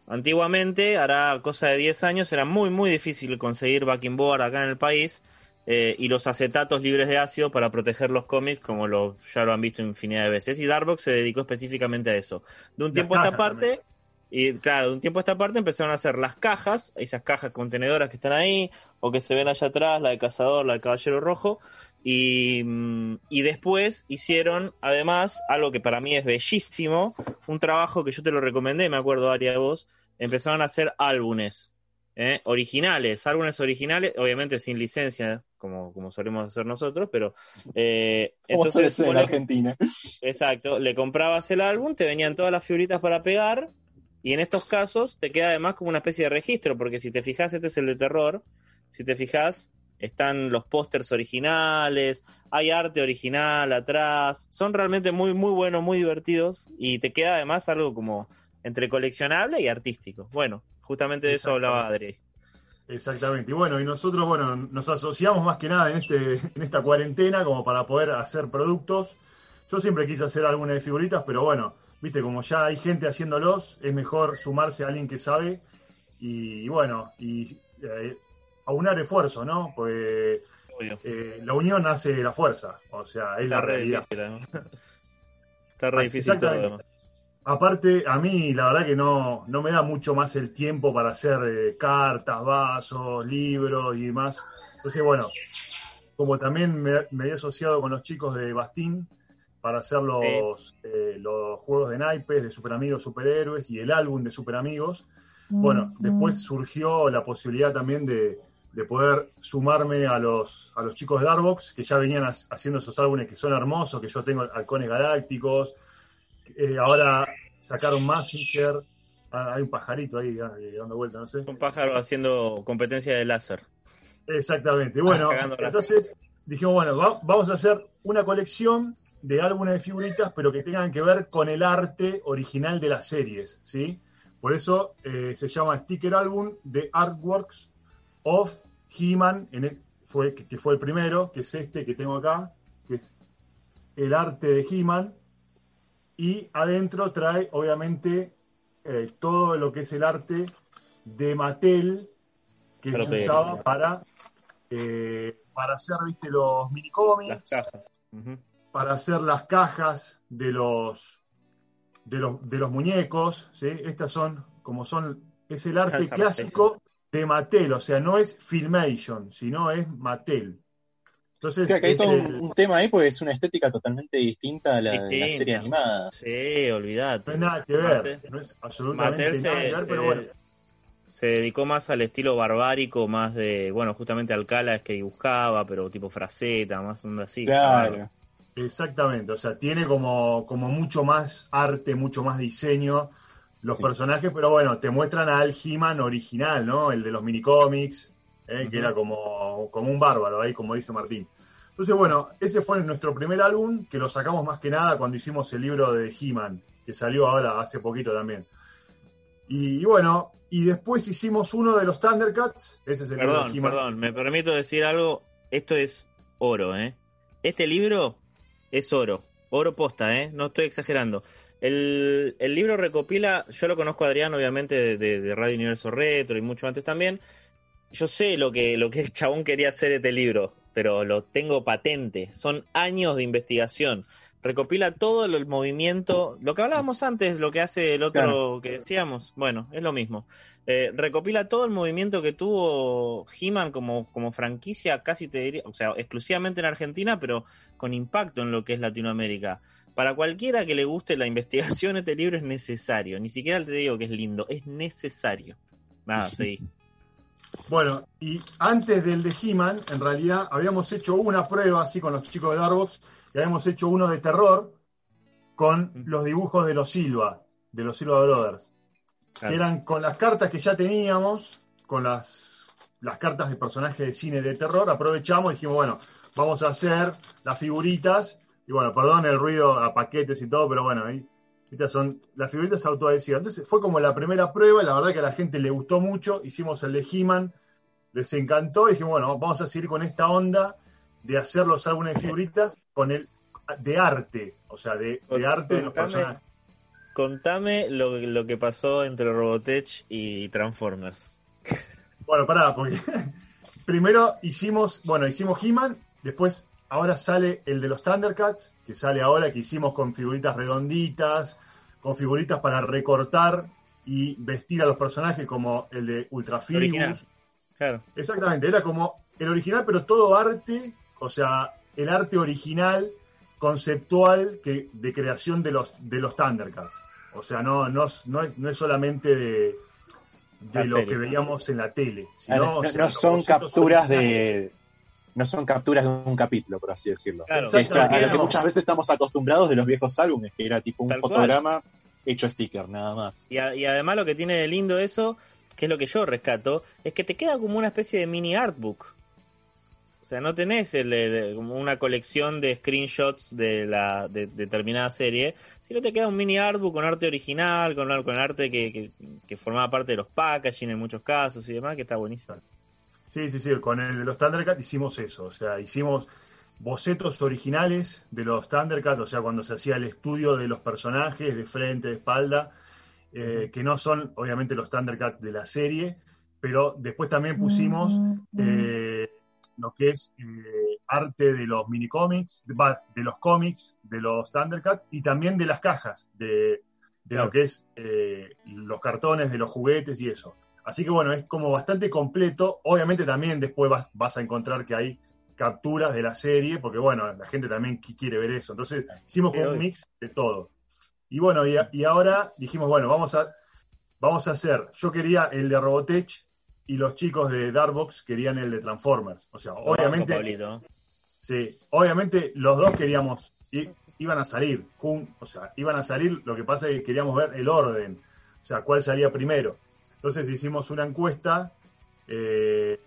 Antiguamente, hará cosa de 10 años, era muy, muy difícil conseguir backing board acá en el país. eh, y los acetatos libres de ácido para proteger los cómics, como lo, ya lo han visto infinidad de veces. Y Darkbox se dedicó específicamente a eso. De un tiempo a esta parte, y claro, de un tiempo a esta parte empezaron a hacer las cajas, esas cajas contenedoras que están ahí, o que se ven allá atrás, la de Cazador, la de Caballero Rojo, y, mm, y después hicieron, además, algo que para mí es bellísimo, un trabajo que yo te lo recomendé, me acuerdo, Aria, de vos, empezaron a hacer álbumes. ¿eh? originales, álbumes originales, obviamente sin licencia, como, como solemos hacer nosotros, pero eh, Como suele entonces ser en Argentina. Exacto, le comprabas el álbum, te venían todas las figuritas para pegar, y en estos casos te queda además como una especie de registro, porque si te fijas, este es el de terror, si te fijas, están los pósters originales, hay arte original atrás, son realmente muy, muy buenos, muy divertidos, y te queda además algo como entre coleccionable y artístico. Bueno, justamente de eso hablaba Adri. Exactamente. Y bueno, y nosotros, bueno, nos asociamos más que nada en, este, en esta cuarentena como para poder hacer productos. Yo siempre quise hacer alguna de figuritas, pero bueno, viste, como ya hay gente haciéndolos, es mejor sumarse a alguien que sabe y, y bueno, y eh, aunar esfuerzo, ¿no? Pues eh, la unión hace la fuerza, o sea, es la Está re realidad. difícil. Está re Así- difícil todo. Aparte, a mí la verdad que no, no me da mucho más el tiempo para hacer eh, cartas, vasos, libros y demás. Entonces, bueno, como también me, me había asociado con los chicos de Bastín para hacer los, eh, los juegos de naipes de Super Amigos Superhéroes y el álbum de Super Amigos, bueno, después surgió la posibilidad también de, de poder sumarme a los, a los chicos de Darbox, que ya venían ha- haciendo esos álbumes que son hermosos, que yo tengo halcones galácticos, eh, ahora sacaron Massinger. Ah, hay un pajarito ahí ah, eh, dando vuelta, no sé. Un pájaro haciendo competencia de láser. Exactamente. Bueno, entonces dijimos, bueno, va- vamos a hacer una colección de álbumes de figuritas, pero que tengan que ver con el arte original de las series, ¿sí? Por eso eh, se llama Sticker Album de Artworks of He-Man, fue, que, que fue el primero, que es este que tengo acá, que es el arte de He-Man, y adentro trae, obviamente, eh, todo lo que es el arte de Mattel, que Pero se usaba para, eh, para hacer, viste, los minicómics, Las cajas. Para hacer las cajas de los de los, de los muñecos, ¿sí? Estas son, como son, es el arte Salsa clásico de Mattel, o sea, no es Filmation, sino es Mattel. Entonces, que hay es todo un, el- un tema ahí porque es una estética totalmente distinta a la de la serie animada. Sí, olvidate. no es nada que ver, Mattel- no es absolutamente Mattel se, nada que ver, se- pero bueno. se dedicó más al estilo barbárico, más de, bueno, justamente Alcala es que dibujaba, pero tipo fraceta, más onda así. Claro. Exactamente, o sea, tiene como, como mucho más arte, mucho más diseño los Sí. personajes, pero bueno, te muestran al He-Man original, ¿no? El de los minicómics, ¿eh? que era como, como un bárbaro, ahí como dice Martín. Entonces, bueno, ese fue nuestro primer álbum, que lo sacamos más que nada cuando hicimos el libro de He-Man, que salió ahora hace poquito también. Y, bueno, y después hicimos uno de los Thundercats, ese es el libro Perdón, de He-Man. perdón, me permito decir algo, esto es oro, ¿eh? Este libro es oro, oro posta, ¿eh? No estoy exagerando. El, el libro recopila, yo lo conozco a Adrián, obviamente, de, Radio Universo Retro y mucho antes también. Yo sé lo que, lo que el chabón quería hacer este libro, pero lo tengo patente. Son años de investigación. Recopila todo el movimiento, lo que hablábamos antes, lo que hace el otro Claro. que decíamos, bueno, es lo mismo. Eh, recopila todo el movimiento que tuvo He-Man como, como franquicia, casi te diría, o sea, exclusivamente en Argentina, pero con impacto en lo que es Latinoamérica. Para cualquiera que le guste la investigación, este libro es necesario. Ni siquiera te digo que es lindo, es necesario. Nada, sí. Bueno, y antes del de He-Man, en realidad habíamos hecho una prueba así con los chicos de Darbox, y habíamos hecho uno de terror con los dibujos de los Silva, de los Silva Brothers. Claro. Que eran con las cartas que ya teníamos, con las, las cartas de personajes de cine de terror, aprovechamos y dijimos, bueno, vamos a hacer las figuritas Y bueno, perdón el ruido a paquetes y todo, pero bueno, ahí estas son las figuritas autoadhesivas. Entonces fue como la primera prueba, la verdad que a la gente le gustó mucho, hicimos el de He-Man, les encantó y dijimos, bueno, vamos a seguir con esta onda de hacer los álbumes de figuritas con el de arte, o sea, de, de arte de los personajes. Contame lo, lo que pasó entre Robotech y Transformers. Bueno, pará, porque primero hicimos, bueno, hicimos He-Man, después ahora sale el de los Thundercats, que sale ahora, que hicimos con figuritas redonditas, con figuritas para recortar y vestir a los personajes como el de Ultra. Figures. Claro. Exactamente, era como el original, pero todo arte, o sea, el arte original, conceptual que, de creación de los, de los Thundercats. O sea, no, no, es- no, es, no es solamente de, de lo serie. que veíamos en la tele, sino, no, o no- sea, no los son capturas de. No son capturas de un capítulo, por así decirlo. Claro. A lo que muchas veces estamos acostumbrados de los viejos álbumes, que era tipo un Tal cual. fotograma hecho sticker, nada más. Y, a- y además lo que tiene de lindo eso, que es lo que yo rescato, es que te queda como una especie de mini artbook. O sea, no tenés el- una colección de screenshots de la de, determinada serie, sino te queda un mini artbook con arte original, con, con arte que, que, que formaba parte de los packaging en muchos casos y demás, que está buenísimo. Sí, sí, sí, con el de los Thundercats hicimos eso, o sea, hicimos bocetos originales de los Thundercats, o sea, cuando se hacía el estudio de los personajes de frente, de espalda, eh, que no son obviamente los Thundercats de la serie, pero después también pusimos eh, lo que es eh, arte de los minicómics, de los cómics de los Thundercats y también de las cajas, de, de lo que es eh, los cartones, de los juguetes y eso. Así que bueno, es como bastante completo. Obviamente también después vas, vas a encontrar que hay capturas de la serie, porque bueno, la gente también qui- quiere ver eso. Entonces hicimos como un mix de todo. Y bueno, y, a- y ahora dijimos, bueno, vamos a, vamos a hacer, yo quería el de Robotech y los chicos de Darkbox querían el de Transformers. O sea, obviamente... Sí, obviamente los dos queríamos, i- iban a salir, jun- o sea, iban a salir, lo que pasa es que queríamos ver el orden, o sea, cuál salía primero. Entonces hicimos una encuesta, eh,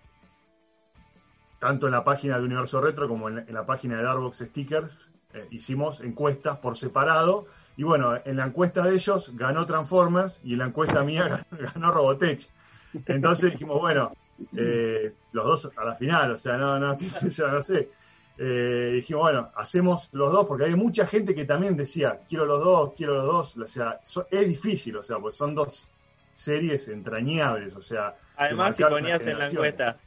tanto en la página de Universo Retro como en la, en la página de Darbox Stickers, eh, hicimos encuestas por separado, y bueno, en la encuesta de ellos ganó Transformers y en la encuesta mía ganó, ganó Robotech. Entonces dijimos, bueno, eh, los dos a la final, o sea, no, no, qué sé yo, no sé. Eh, dijimos, bueno, hacemos los dos, porque hay mucha gente que también decía, quiero los dos, quiero los dos, o sea, so- es difícil, o sea, pues son dos series entrañables, o sea. Además, si ponías en la encuesta,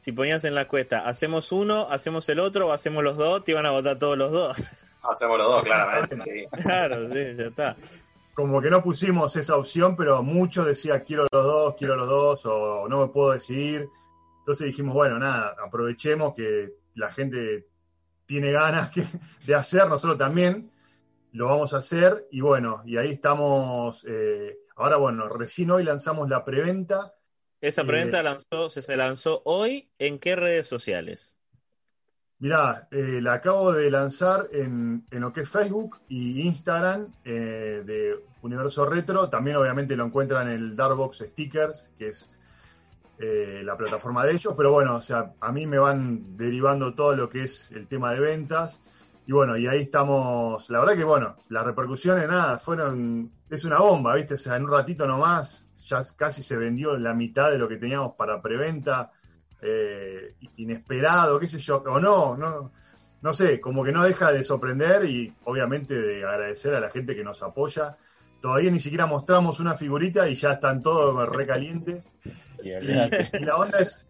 si ponías en la encuesta, hacemos uno, hacemos el otro o hacemos los dos, te iban a votar todos los dos. Hacemos los dos, claramente. sí. claro, sí, ya está. Como que no pusimos esa opción, pero muchos decían, quiero los dos, quiero los dos, o no me puedo decidir. Entonces dijimos, bueno, nada, aprovechemos que la gente tiene ganas que- de hacer, nosotros también lo vamos a hacer, y bueno, y ahí estamos, eh, ahora bueno, recién hoy lanzamos la preventa. Esa Eh, preventa lanzó, se, se lanzó hoy, ¿en qué redes sociales? Mirá, eh, la acabo de lanzar en, en lo que es Facebook y Instagram eh, de Universo Retro. También obviamente lo encuentran en el Darkbox Stickers, que es eh, la plataforma de ellos. Pero bueno, o sea, a mí me van derivando todo lo que es el tema de ventas. Y bueno, y ahí estamos. La verdad que bueno, las repercusiones, nada, fueron. Es una bomba, ¿viste? O sea, en un ratito nomás ya casi se vendió la mitad de lo que teníamos para preventa eh, inesperado, qué sé yo, o no, no, no sé, como que no deja de sorprender y obviamente de agradecer a la gente que nos apoya. Todavía ni siquiera mostramos una figurita y ya están todos recalientes. Y la onda es,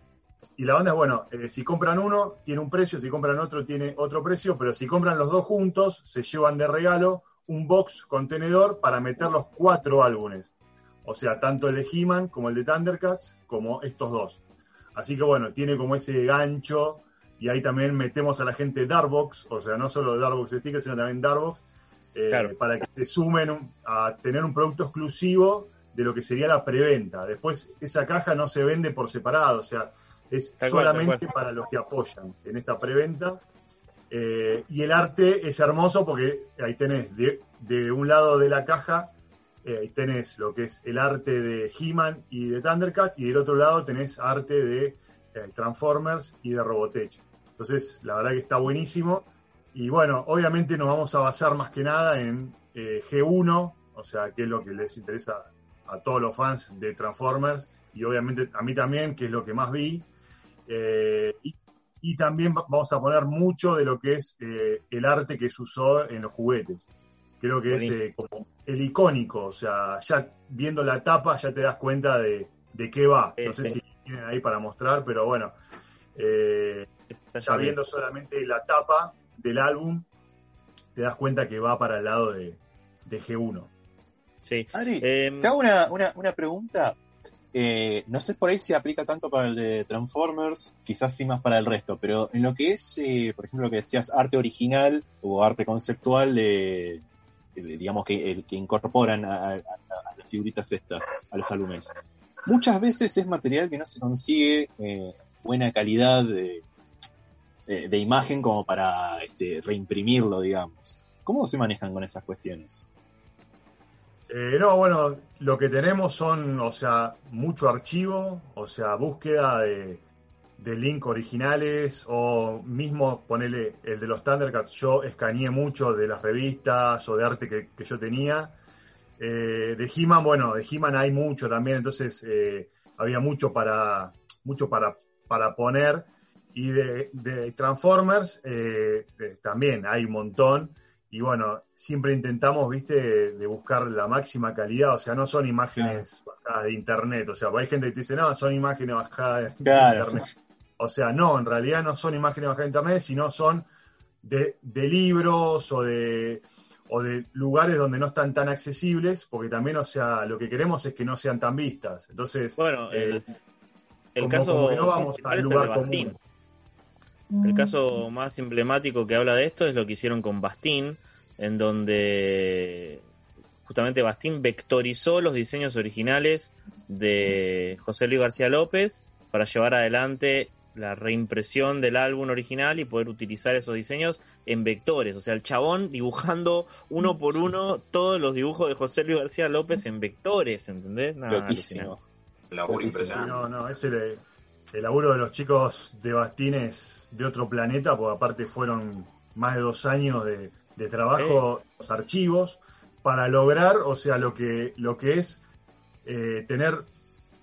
y la onda es bueno, eh, si compran uno, tiene un precio, si compran otro, tiene otro precio, pero si compran los dos juntos, se llevan de regalo un box contenedor para meter los cuatro álbumes. O sea, tanto el de He-Man como el de Thundercats, como estos dos. Así que bueno, tiene como ese gancho y ahí también metemos a la gente Darkbox, o sea, no solo Darkbox Stickers, sino también Darkbox, eh, Claro. para que se sumen a tener un producto exclusivo de lo que sería la preventa. Después, esa caja no se vende por separado, o sea, es cual, solamente para los que apoyan en esta preventa. Eh, y el arte es hermoso porque ahí tenés de, de un lado de la caja, eh, ahí tenés lo que es el arte de He-Man y de Thundercats, y del otro lado tenés arte de eh, Transformers y de Robotech. Entonces, la verdad que está buenísimo. y bueno, obviamente nos vamos a basar más que nada en eh, G1, o sea, que es lo que les interesa a todos los fans de Transformers y obviamente a mí también, que es lo que más vi. Eh, y, y también va- vamos a poner mucho de lo que es eh, el arte que se usó en los juguetes. Creo que es eh, como el icónico, o sea, ya viendo la tapa ya te das cuenta de, de qué va. No sé si tienen ahí para mostrar, pero bueno, eh, ya viendo solamente la tapa del álbum, te das cuenta que va para el lado de, de G1. Sí. Adri, Em, te hago una, una, una pregunta. Eh, no sé por ahí si aplica tanto para el de Transformers, quizás sí más para el resto, pero en lo que es, eh, por ejemplo, lo que decías, arte original o arte conceptual, de- digamos que el que incorporan a, a- las figuritas estas, a los álbumes. Muchas veces es material que no se consigue eh, buena calidad de, imagen como para este, reimprimirlo, digamos. ¿Cómo se manejan con esas cuestiones? Eh, no, bueno, lo que tenemos son, o sea, mucho archivo, o sea, búsqueda de, de link originales o mismo ponerle el de los Thundercats. Yo escaneé mucho de las revistas o de arte que, que yo tenía. Eh, de He-Man, bueno, de He-Man hay mucho también, entonces eh, había mucho para, mucho para, para poner. Y de, de Transformers eh, también hay un montón. Y bueno, siempre intentamos, viste, de buscar la máxima calidad. O sea, no son imágenes bajadas de internet. O sea, hay gente que te dice, no, son imágenes bajadas de Claro. internet. O sea, no, en realidad no son imágenes bajadas de internet, sino son de, de libros o de, o de lugares donde no están tan accesibles, porque también, o sea, lo que queremos es que no sean tan vistas. Entonces, Bueno, el, eh, el como- caso como que no vamos al lugar de común. El caso más emblemático que habla de esto es lo que hicieron con Bastín, en donde justamente Bastín vectorizó los diseños originales de José Luis García López para llevar adelante la reimpresión del álbum original y poder utilizar esos diseños en vectores. O sea, el chabón dibujando uno por uno todos los dibujos de José Luis García López en vectores, ¿entendés? Nada, Loquísimo. Laburo impresionante. No, no, es el, el laburo de los chicos de Bastín es de otro planeta, porque aparte fueron más de dos años de, de trabajo, los archivos, para lograr, o sea, lo que, lo que es eh, tener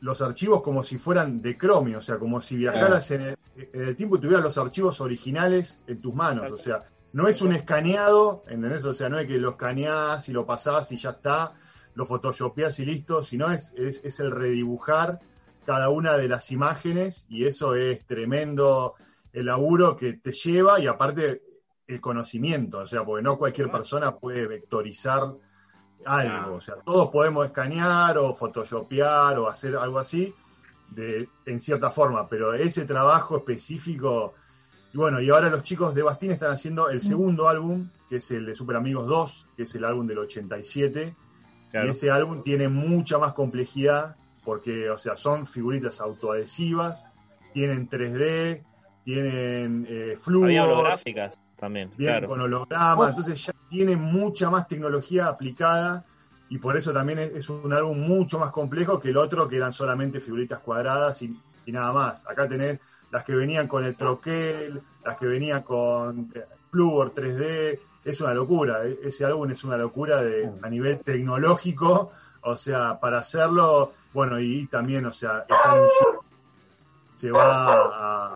los archivos como si fueran de Chromie, o sea, como si viajaras en el, en el tiempo y tuvieras los archivos originales en tus manos, o sea, no es un escaneado, ¿entendés? O sea, no es que lo escaneás y lo pasás y ya está, lo photoshopeás y listo, sino es, es, es el redibujar cada una de las imágenes y eso es tremendo el laburo que te lleva y aparte el conocimiento, o sea, porque no cualquier persona puede vectorizar algo, o sea, todos podemos escanear o photoshopear o hacer algo así de, en cierta forma, pero ese trabajo específico, y bueno, y ahora los chicos de Bastín están haciendo el segundo álbum, que es el de Super Amigos 2, que es el álbum del 87, Claro. y ese álbum tiene mucha más complejidad, porque, o sea, son figuritas autoadhesivas, tienen 3D, tienen eh, Había flúor, holográficas también, vienen claro. con holograma, entonces ya tiene mucha más tecnología aplicada y por eso también es, es un álbum mucho más complejo que el otro que eran solamente figuritas cuadradas y, y nada más. Acá tenés las que venían con el troquel, las que venían con eh, Flúor 3D, es una locura, e- ese álbum es una locura de, a nivel tecnológico, o sea, para hacerlo, bueno, y también, o sea, está en se va a,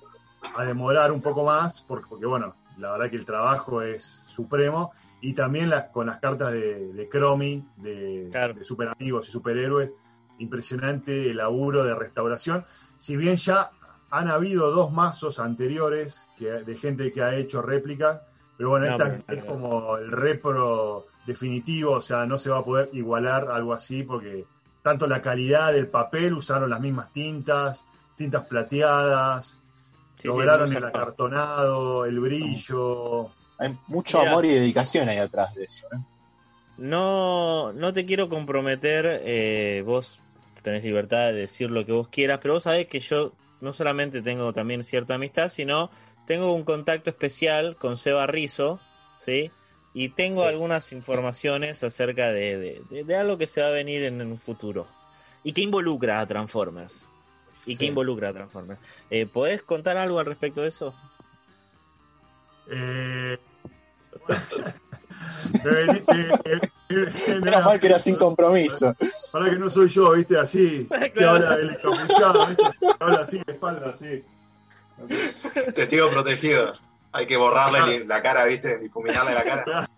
a demorar un poco más, porque, porque, bueno, la verdad que el trabajo es supremo, y también con las cartas de, de Chromie, de, de super amigos y superhéroes, impresionante el laburo de restauración, si bien ya han habido dos mazos anteriores que, de gente que ha hecho réplicas, pero bueno, No, esta es como el repro definitivo, o sea, no se va a poder igualar algo así porque tanto la calidad del papel, usaron las mismas tintas, tintas plateadas, sí, lograron el acartonado, el brillo. Hay mucho amor y dedicación ahí atrás de eso. ¿eh? No, no te quiero comprometer, eh, vos tenés libertad de decir lo que vos quieras, pero vos sabés que yo no solamente tengo también cierta amistad, sino tengo un contacto especial con Seba Rizzo, ¿sí? Y tengo algunas informaciones acerca de, de- de- de algo que se va a venir en un futuro. Y que involucra a Transformers. Y que Sí. involucra a Transformers. Eh, ¿Podés contar algo al respecto de eso? Eh, Menos mal que era sin compromiso. Para que no soy yo, ¿viste? Así. Que habla el encapuchado, ¿viste? Que habla así, de espalda, así. Testigo protegido. Hay que borrarle la cara, ¿viste? Difuminarle la cara.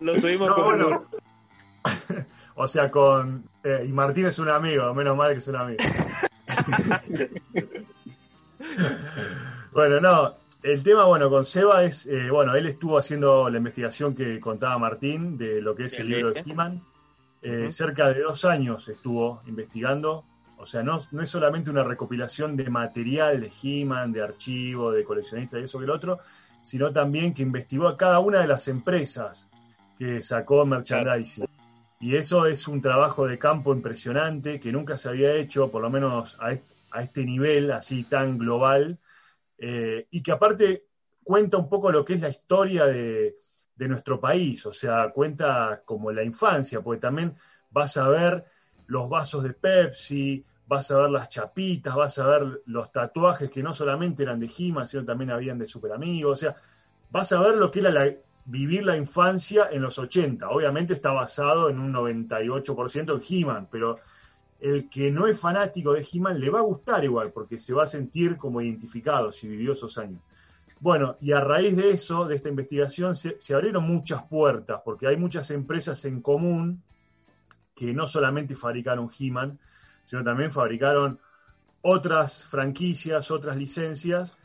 Lo subimos No, como bueno. O sea, con. eh, y Martín es un amigo, menos mal que es un amigo. bueno, no. El tema, bueno, con Seba es. eh, bueno, él estuvo haciendo la investigación que contaba Martín de lo que es el libro de. He-Man. Eh. Cerca de dos años estuvo investigando. O sea, no, no es solamente una recopilación de material de He-Man, de archivo, de coleccionista y eso que el otro, sino también que investigó a cada una de las empresas que sacó merchandising. Y eso es un trabajo de campo impresionante que nunca se había hecho, por lo menos a este nivel así tan global, eh, y que aparte cuenta un poco lo que es la historia de, nuestro país, o sea, cuenta como la infancia, porque también vas a ver los vasos de Pepsi, vas a ver las chapitas, vas a ver los tatuajes que no solamente eran de He-Man, sino también habían de Super Amigos, o sea, vas a ver lo que era la- vivir la infancia en los 80. Obviamente está basado en un 98% en He-Man, pero el que no es fanático de He-Man le va a gustar igual, porque se va a sentir como identificado si vivió esos años. Bueno, y a raíz de eso, de esta investigación, se, abrieron muchas puertas, porque hay muchas empresas en común que no solamente fabricaron He-Man, sino también fabricaron otras franquicias, otras licencias.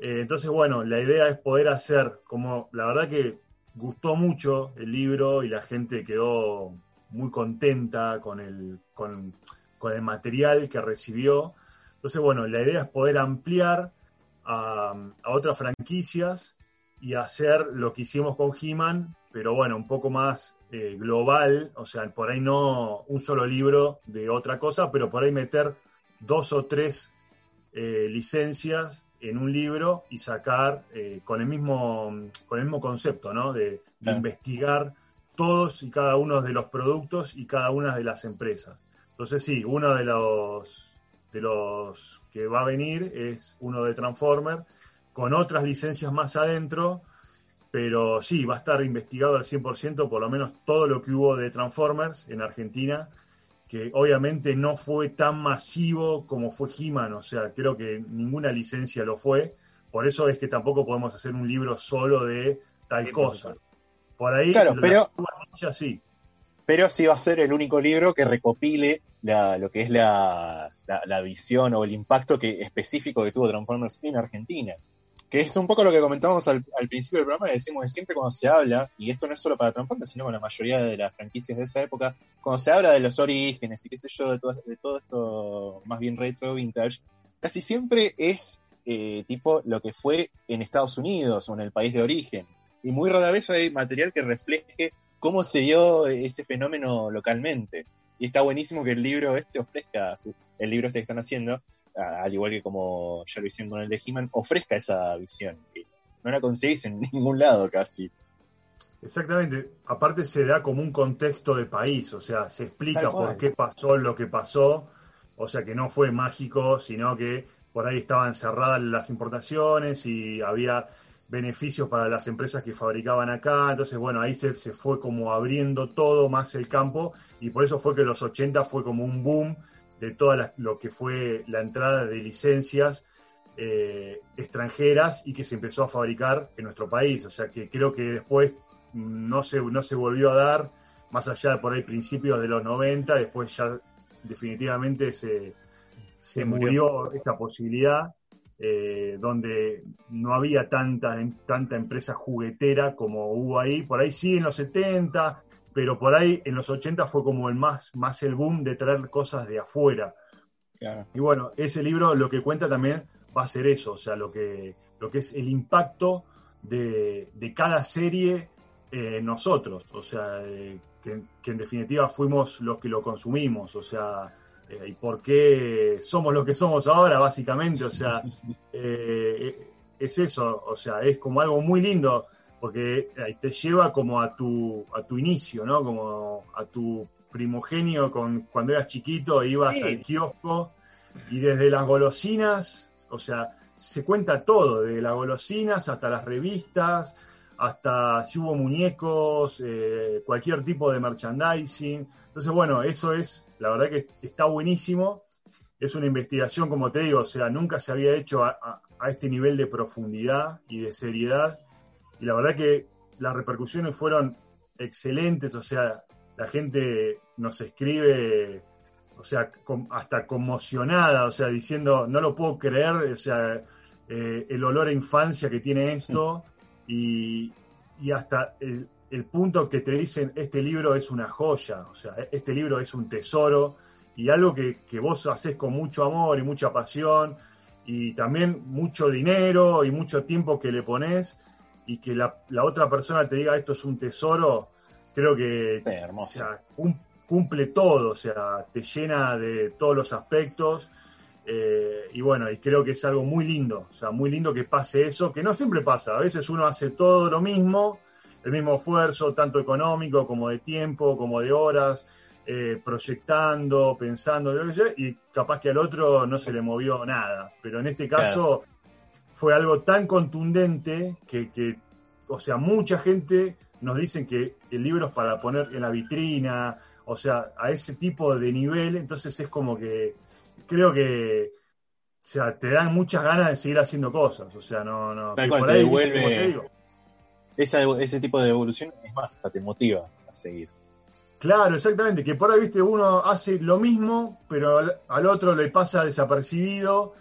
Eh, entonces, bueno, la idea es poder hacer, como la verdad que gustó mucho el libro y la gente quedó muy contenta con el, con, con el material que recibió. Entonces, bueno, la idea es poder ampliar a, a otras franquicias y hacer lo que hicimos con He-Man, pero bueno, un poco más eh, global, o sea, por ahí no un solo libro de otra cosa, pero por ahí meter dos o tres eh, licencias en un libro y sacar eh, con el mismo con el mismo concepto, ¿no? De, investigar todos y cada uno de los productos y cada una de las empresas. Entonces sí, uno de los de los que va a venir es uno de Transformer con otras licencias más adentro, pero sí, va a estar investigado al 100% por lo menos todo lo que hubo de Transformers en Argentina, que obviamente no fue tan masivo como fue He-Man, o sea, creo que ninguna licencia lo fue, por eso es que tampoco podemos hacer un libro solo de tal cosa. Por ahí, Claro, la pero- Ninja sí. Pero sí va a ser el único libro que recopile la- lo que es la, visión o el impacto que, específico que tuvo Transformers en Argentina. Que es un poco lo que comentábamos al, principio del programa, decimos que siempre cuando se habla, y esto no es solo para Transformers, sino con la mayoría de las franquicias de esa época, cuando se habla de los orígenes y qué sé yo, de todo, de todo esto más bien retro, vintage, casi siempre es eh, tipo lo que fue en Estados Unidos o en el país de origen. Y muy rara vez hay material que refleje cómo se dio ese fenómeno localmente. Y está buenísimo que el libro este ofrezca, el libro este que están haciendo, al igual que como ya lo hicieron con el de He-Man, ofrezca esa visión. que No la conseguís en ningún lado casi. Exactamente. Aparte se da como un contexto de país, o sea, se explica por qué pasó lo que pasó, o sea, que no fue mágico, sino que por ahí estaban cerradas las importaciones y había beneficios para las empresas que fabricaban acá, entonces bueno, ahí se, se fue como abriendo todo más el campo y por eso fue que los 80 fue como un boom de todo lo que fue la entrada de licencias eh, extranjeras y que se empezó a fabricar en nuestro país. O sea que creo que después no se, no se volvió a dar, más allá de por ahí principios de los 90, después ya definitivamente se, se murió. esta posibilidad, eh, donde no había tanta, tanta empresa juguetera como hubo ahí. Por ahí sí en los 70, pero por ahí en los 80 fue como el más, más el boom de traer cosas de afuera. Claro. Y bueno, ese libro lo que cuenta también va a ser eso, o sea, lo que, lo que es el impacto de, de cada serie eh, en nosotros, o sea, eh, que, que en definitiva fuimos los que lo consumimos, o sea, eh, y por qué somos lo que somos ahora, básicamente, o sea, eh, es eso, o sea, es como algo muy lindo, porque eh, te lleva como a tu, a tu inicio, ¿no? Como a tu primogenio con, cuando eras chiquito, ibas Sí. al kiosco y desde las golosinas, o sea, se cuenta todo, desde las golosinas hasta las revistas, hasta si hubo muñecos, eh, cualquier tipo de merchandising. Entonces, bueno, eso es, la verdad que está buenísimo. Es una investigación, como te digo, o sea, nunca se había hecho a, a- este nivel de profundidad y de seriedad. Y la verdad que las repercusiones fueron excelentes, o sea, la gente nos escribe, o sea, hasta conmocionada, o sea, diciendo, no lo puedo creer, o sea, eh, el olor a infancia que tiene esto, y, y hasta el, el punto que te dicen, este libro es una joya, o sea, este libro es un tesoro, y algo que, que vos haces con mucho amor y mucha pasión, y también mucho dinero y mucho tiempo que le pones, y que la, la otra persona te diga esto es un tesoro, creo que o sea, cum- cumple todo, o sea, te llena de todos los aspectos. Eh, y bueno, y creo que es algo muy lindo, o sea, muy lindo que pase eso, que no siempre pasa, a veces uno hace todo lo mismo, el mismo esfuerzo, tanto económico como de tiempo, como de horas, eh, proyectando, pensando, y capaz que al otro no se le movió nada, pero en este caso fue algo tan contundente que, que, o sea, mucha gente nos dicen que el libro es para poner en la vitrina, o sea, a ese tipo de nivel, entonces es como que creo que, o sea, te dan muchas ganas de seguir haciendo cosas, o sea, no, no. Tal cual, por te ahí, devuelve- te digo, Esa- ese tipo de evolución es más, hasta te motiva a seguir. Claro, exactamente, que por ahí, viste, uno hace lo mismo, pero al, al otro le pasa desapercibido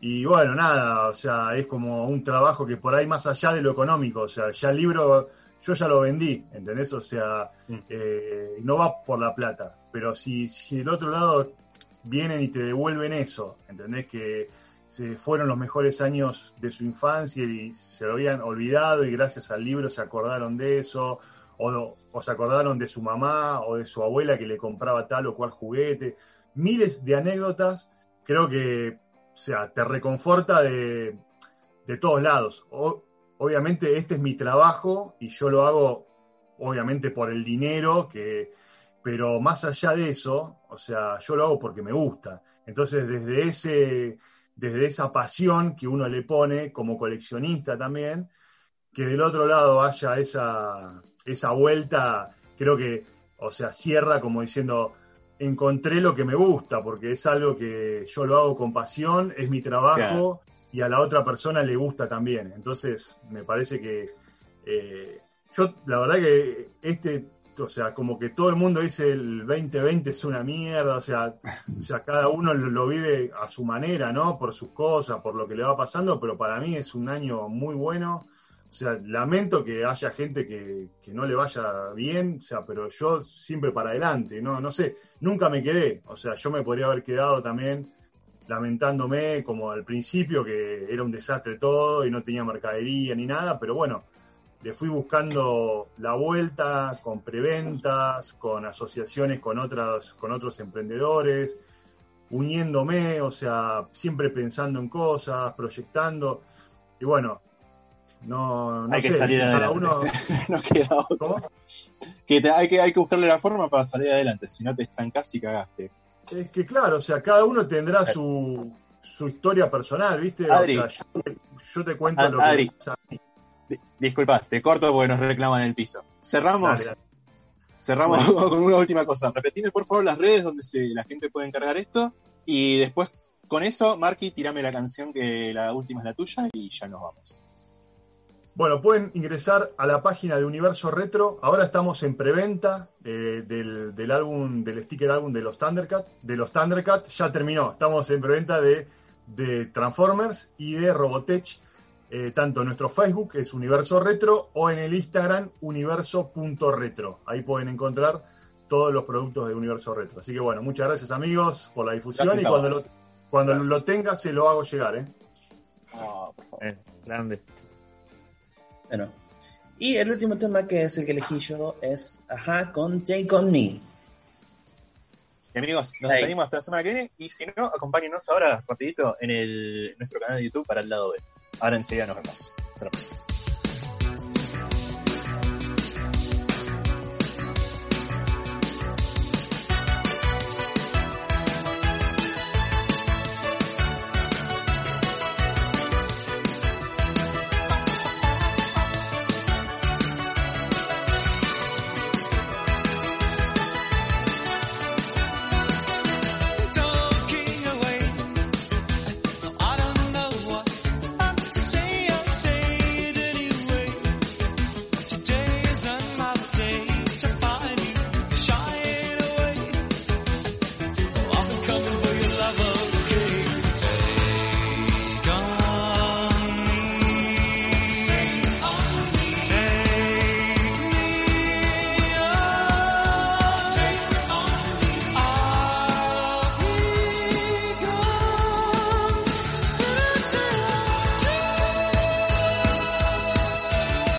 y bueno, nada, o sea, es como un trabajo que por ahí más allá de lo económico, o sea, ya el libro yo ya lo vendí, ¿entendés? O sea, eh, no va por la plata, pero si, si del otro lado vienen y te devuelven eso, ¿entendés? Que se fueron los mejores años de su infancia y se lo habían olvidado y gracias al libro se acordaron de eso, o, se acordaron de su mamá o de su abuela que le compraba tal o cual juguete. Miles de anécdotas, creo que, o sea, te reconforta de, de todos lados. Obviamente este es mi trabajo y yo lo hago, obviamente, por el dinero, que, pero más allá de eso, o sea, yo lo hago porque me gusta. Entonces, desde ese, desde esa pasión que uno le pone como coleccionista también, que del otro lado haya esa, esa vuelta, creo que, o sea, cierra como diciendo, encontré lo que me gusta, porque es algo que yo lo hago con pasión, es mi trabajo y a la otra persona le gusta también. Entonces, me parece que eh, yo, la verdad que este, o sea, como que todo el mundo dice el 2020 es una mierda, o sea, cada uno lo, lo vive a su manera, ¿no? Por sus cosas, por lo que le va pasando, pero para mí es un año muy bueno. O sea, lamento que haya gente que, que no le vaya bien, o sea, pero yo siempre para adelante, ¿no? No sé, nunca me quedé. O sea, yo me podría haber quedado también lamentándome como al principio que era un desastre todo y no tenía mercadería ni nada, pero bueno, le fui buscando la vuelta con preventas, con asociaciones con otras, con otros emprendedores, uniéndome, o sea, siempre pensando en cosas, proyectando. Y bueno, no, no hay que sé, salir cada adelante. uno. no queda otra. Que te- hay, que, hay que buscarle la forma para salir adelante, si no te estancás y cagaste. Es que claro, o sea, cada uno tendrá su, su historia personal, ¿viste? Adri. O sea, yo, te- yo te cuento lo que pasa a mí. Di- Disculpa, te corto porque nos reclaman el piso. Cerramos. Dale, dale. Cerramos Bueno. con una última cosa. Repetime por favor las redes donde se- la gente puede encargar esto. Y después, con eso, Marky, tirame la canción que la última es la tuya y ya nos vamos. Bueno, pueden ingresar a la página de Universo Retro. Ahora estamos en preventa eh, del, del álbum, del sticker álbum de los Thundercat. De los Thundercat ya terminó. Estamos en preventa de, de Transformers y de Robotech. Eh, tanto en nuestro Facebook, que es Universo Retro, o en el Instagram, universo.retro. Ahí pueden encontrar todos los productos de Universo Retro. Así que bueno, muchas gracias amigos por la difusión Gracias y cuando, lo, cuando lo tenga se lo hago llegar. ¿eh? Eh, grande. Bueno. Y el último tema que es el que elegí yo es Ajá con Take On Me. Y amigos, nos despedimos hasta la semana que viene. Y si no, acompáñenos ahora rapidito en el, nuestro canal de YouTube para el lado B. Ahora enseguida nos vemos. Hasta la próxima.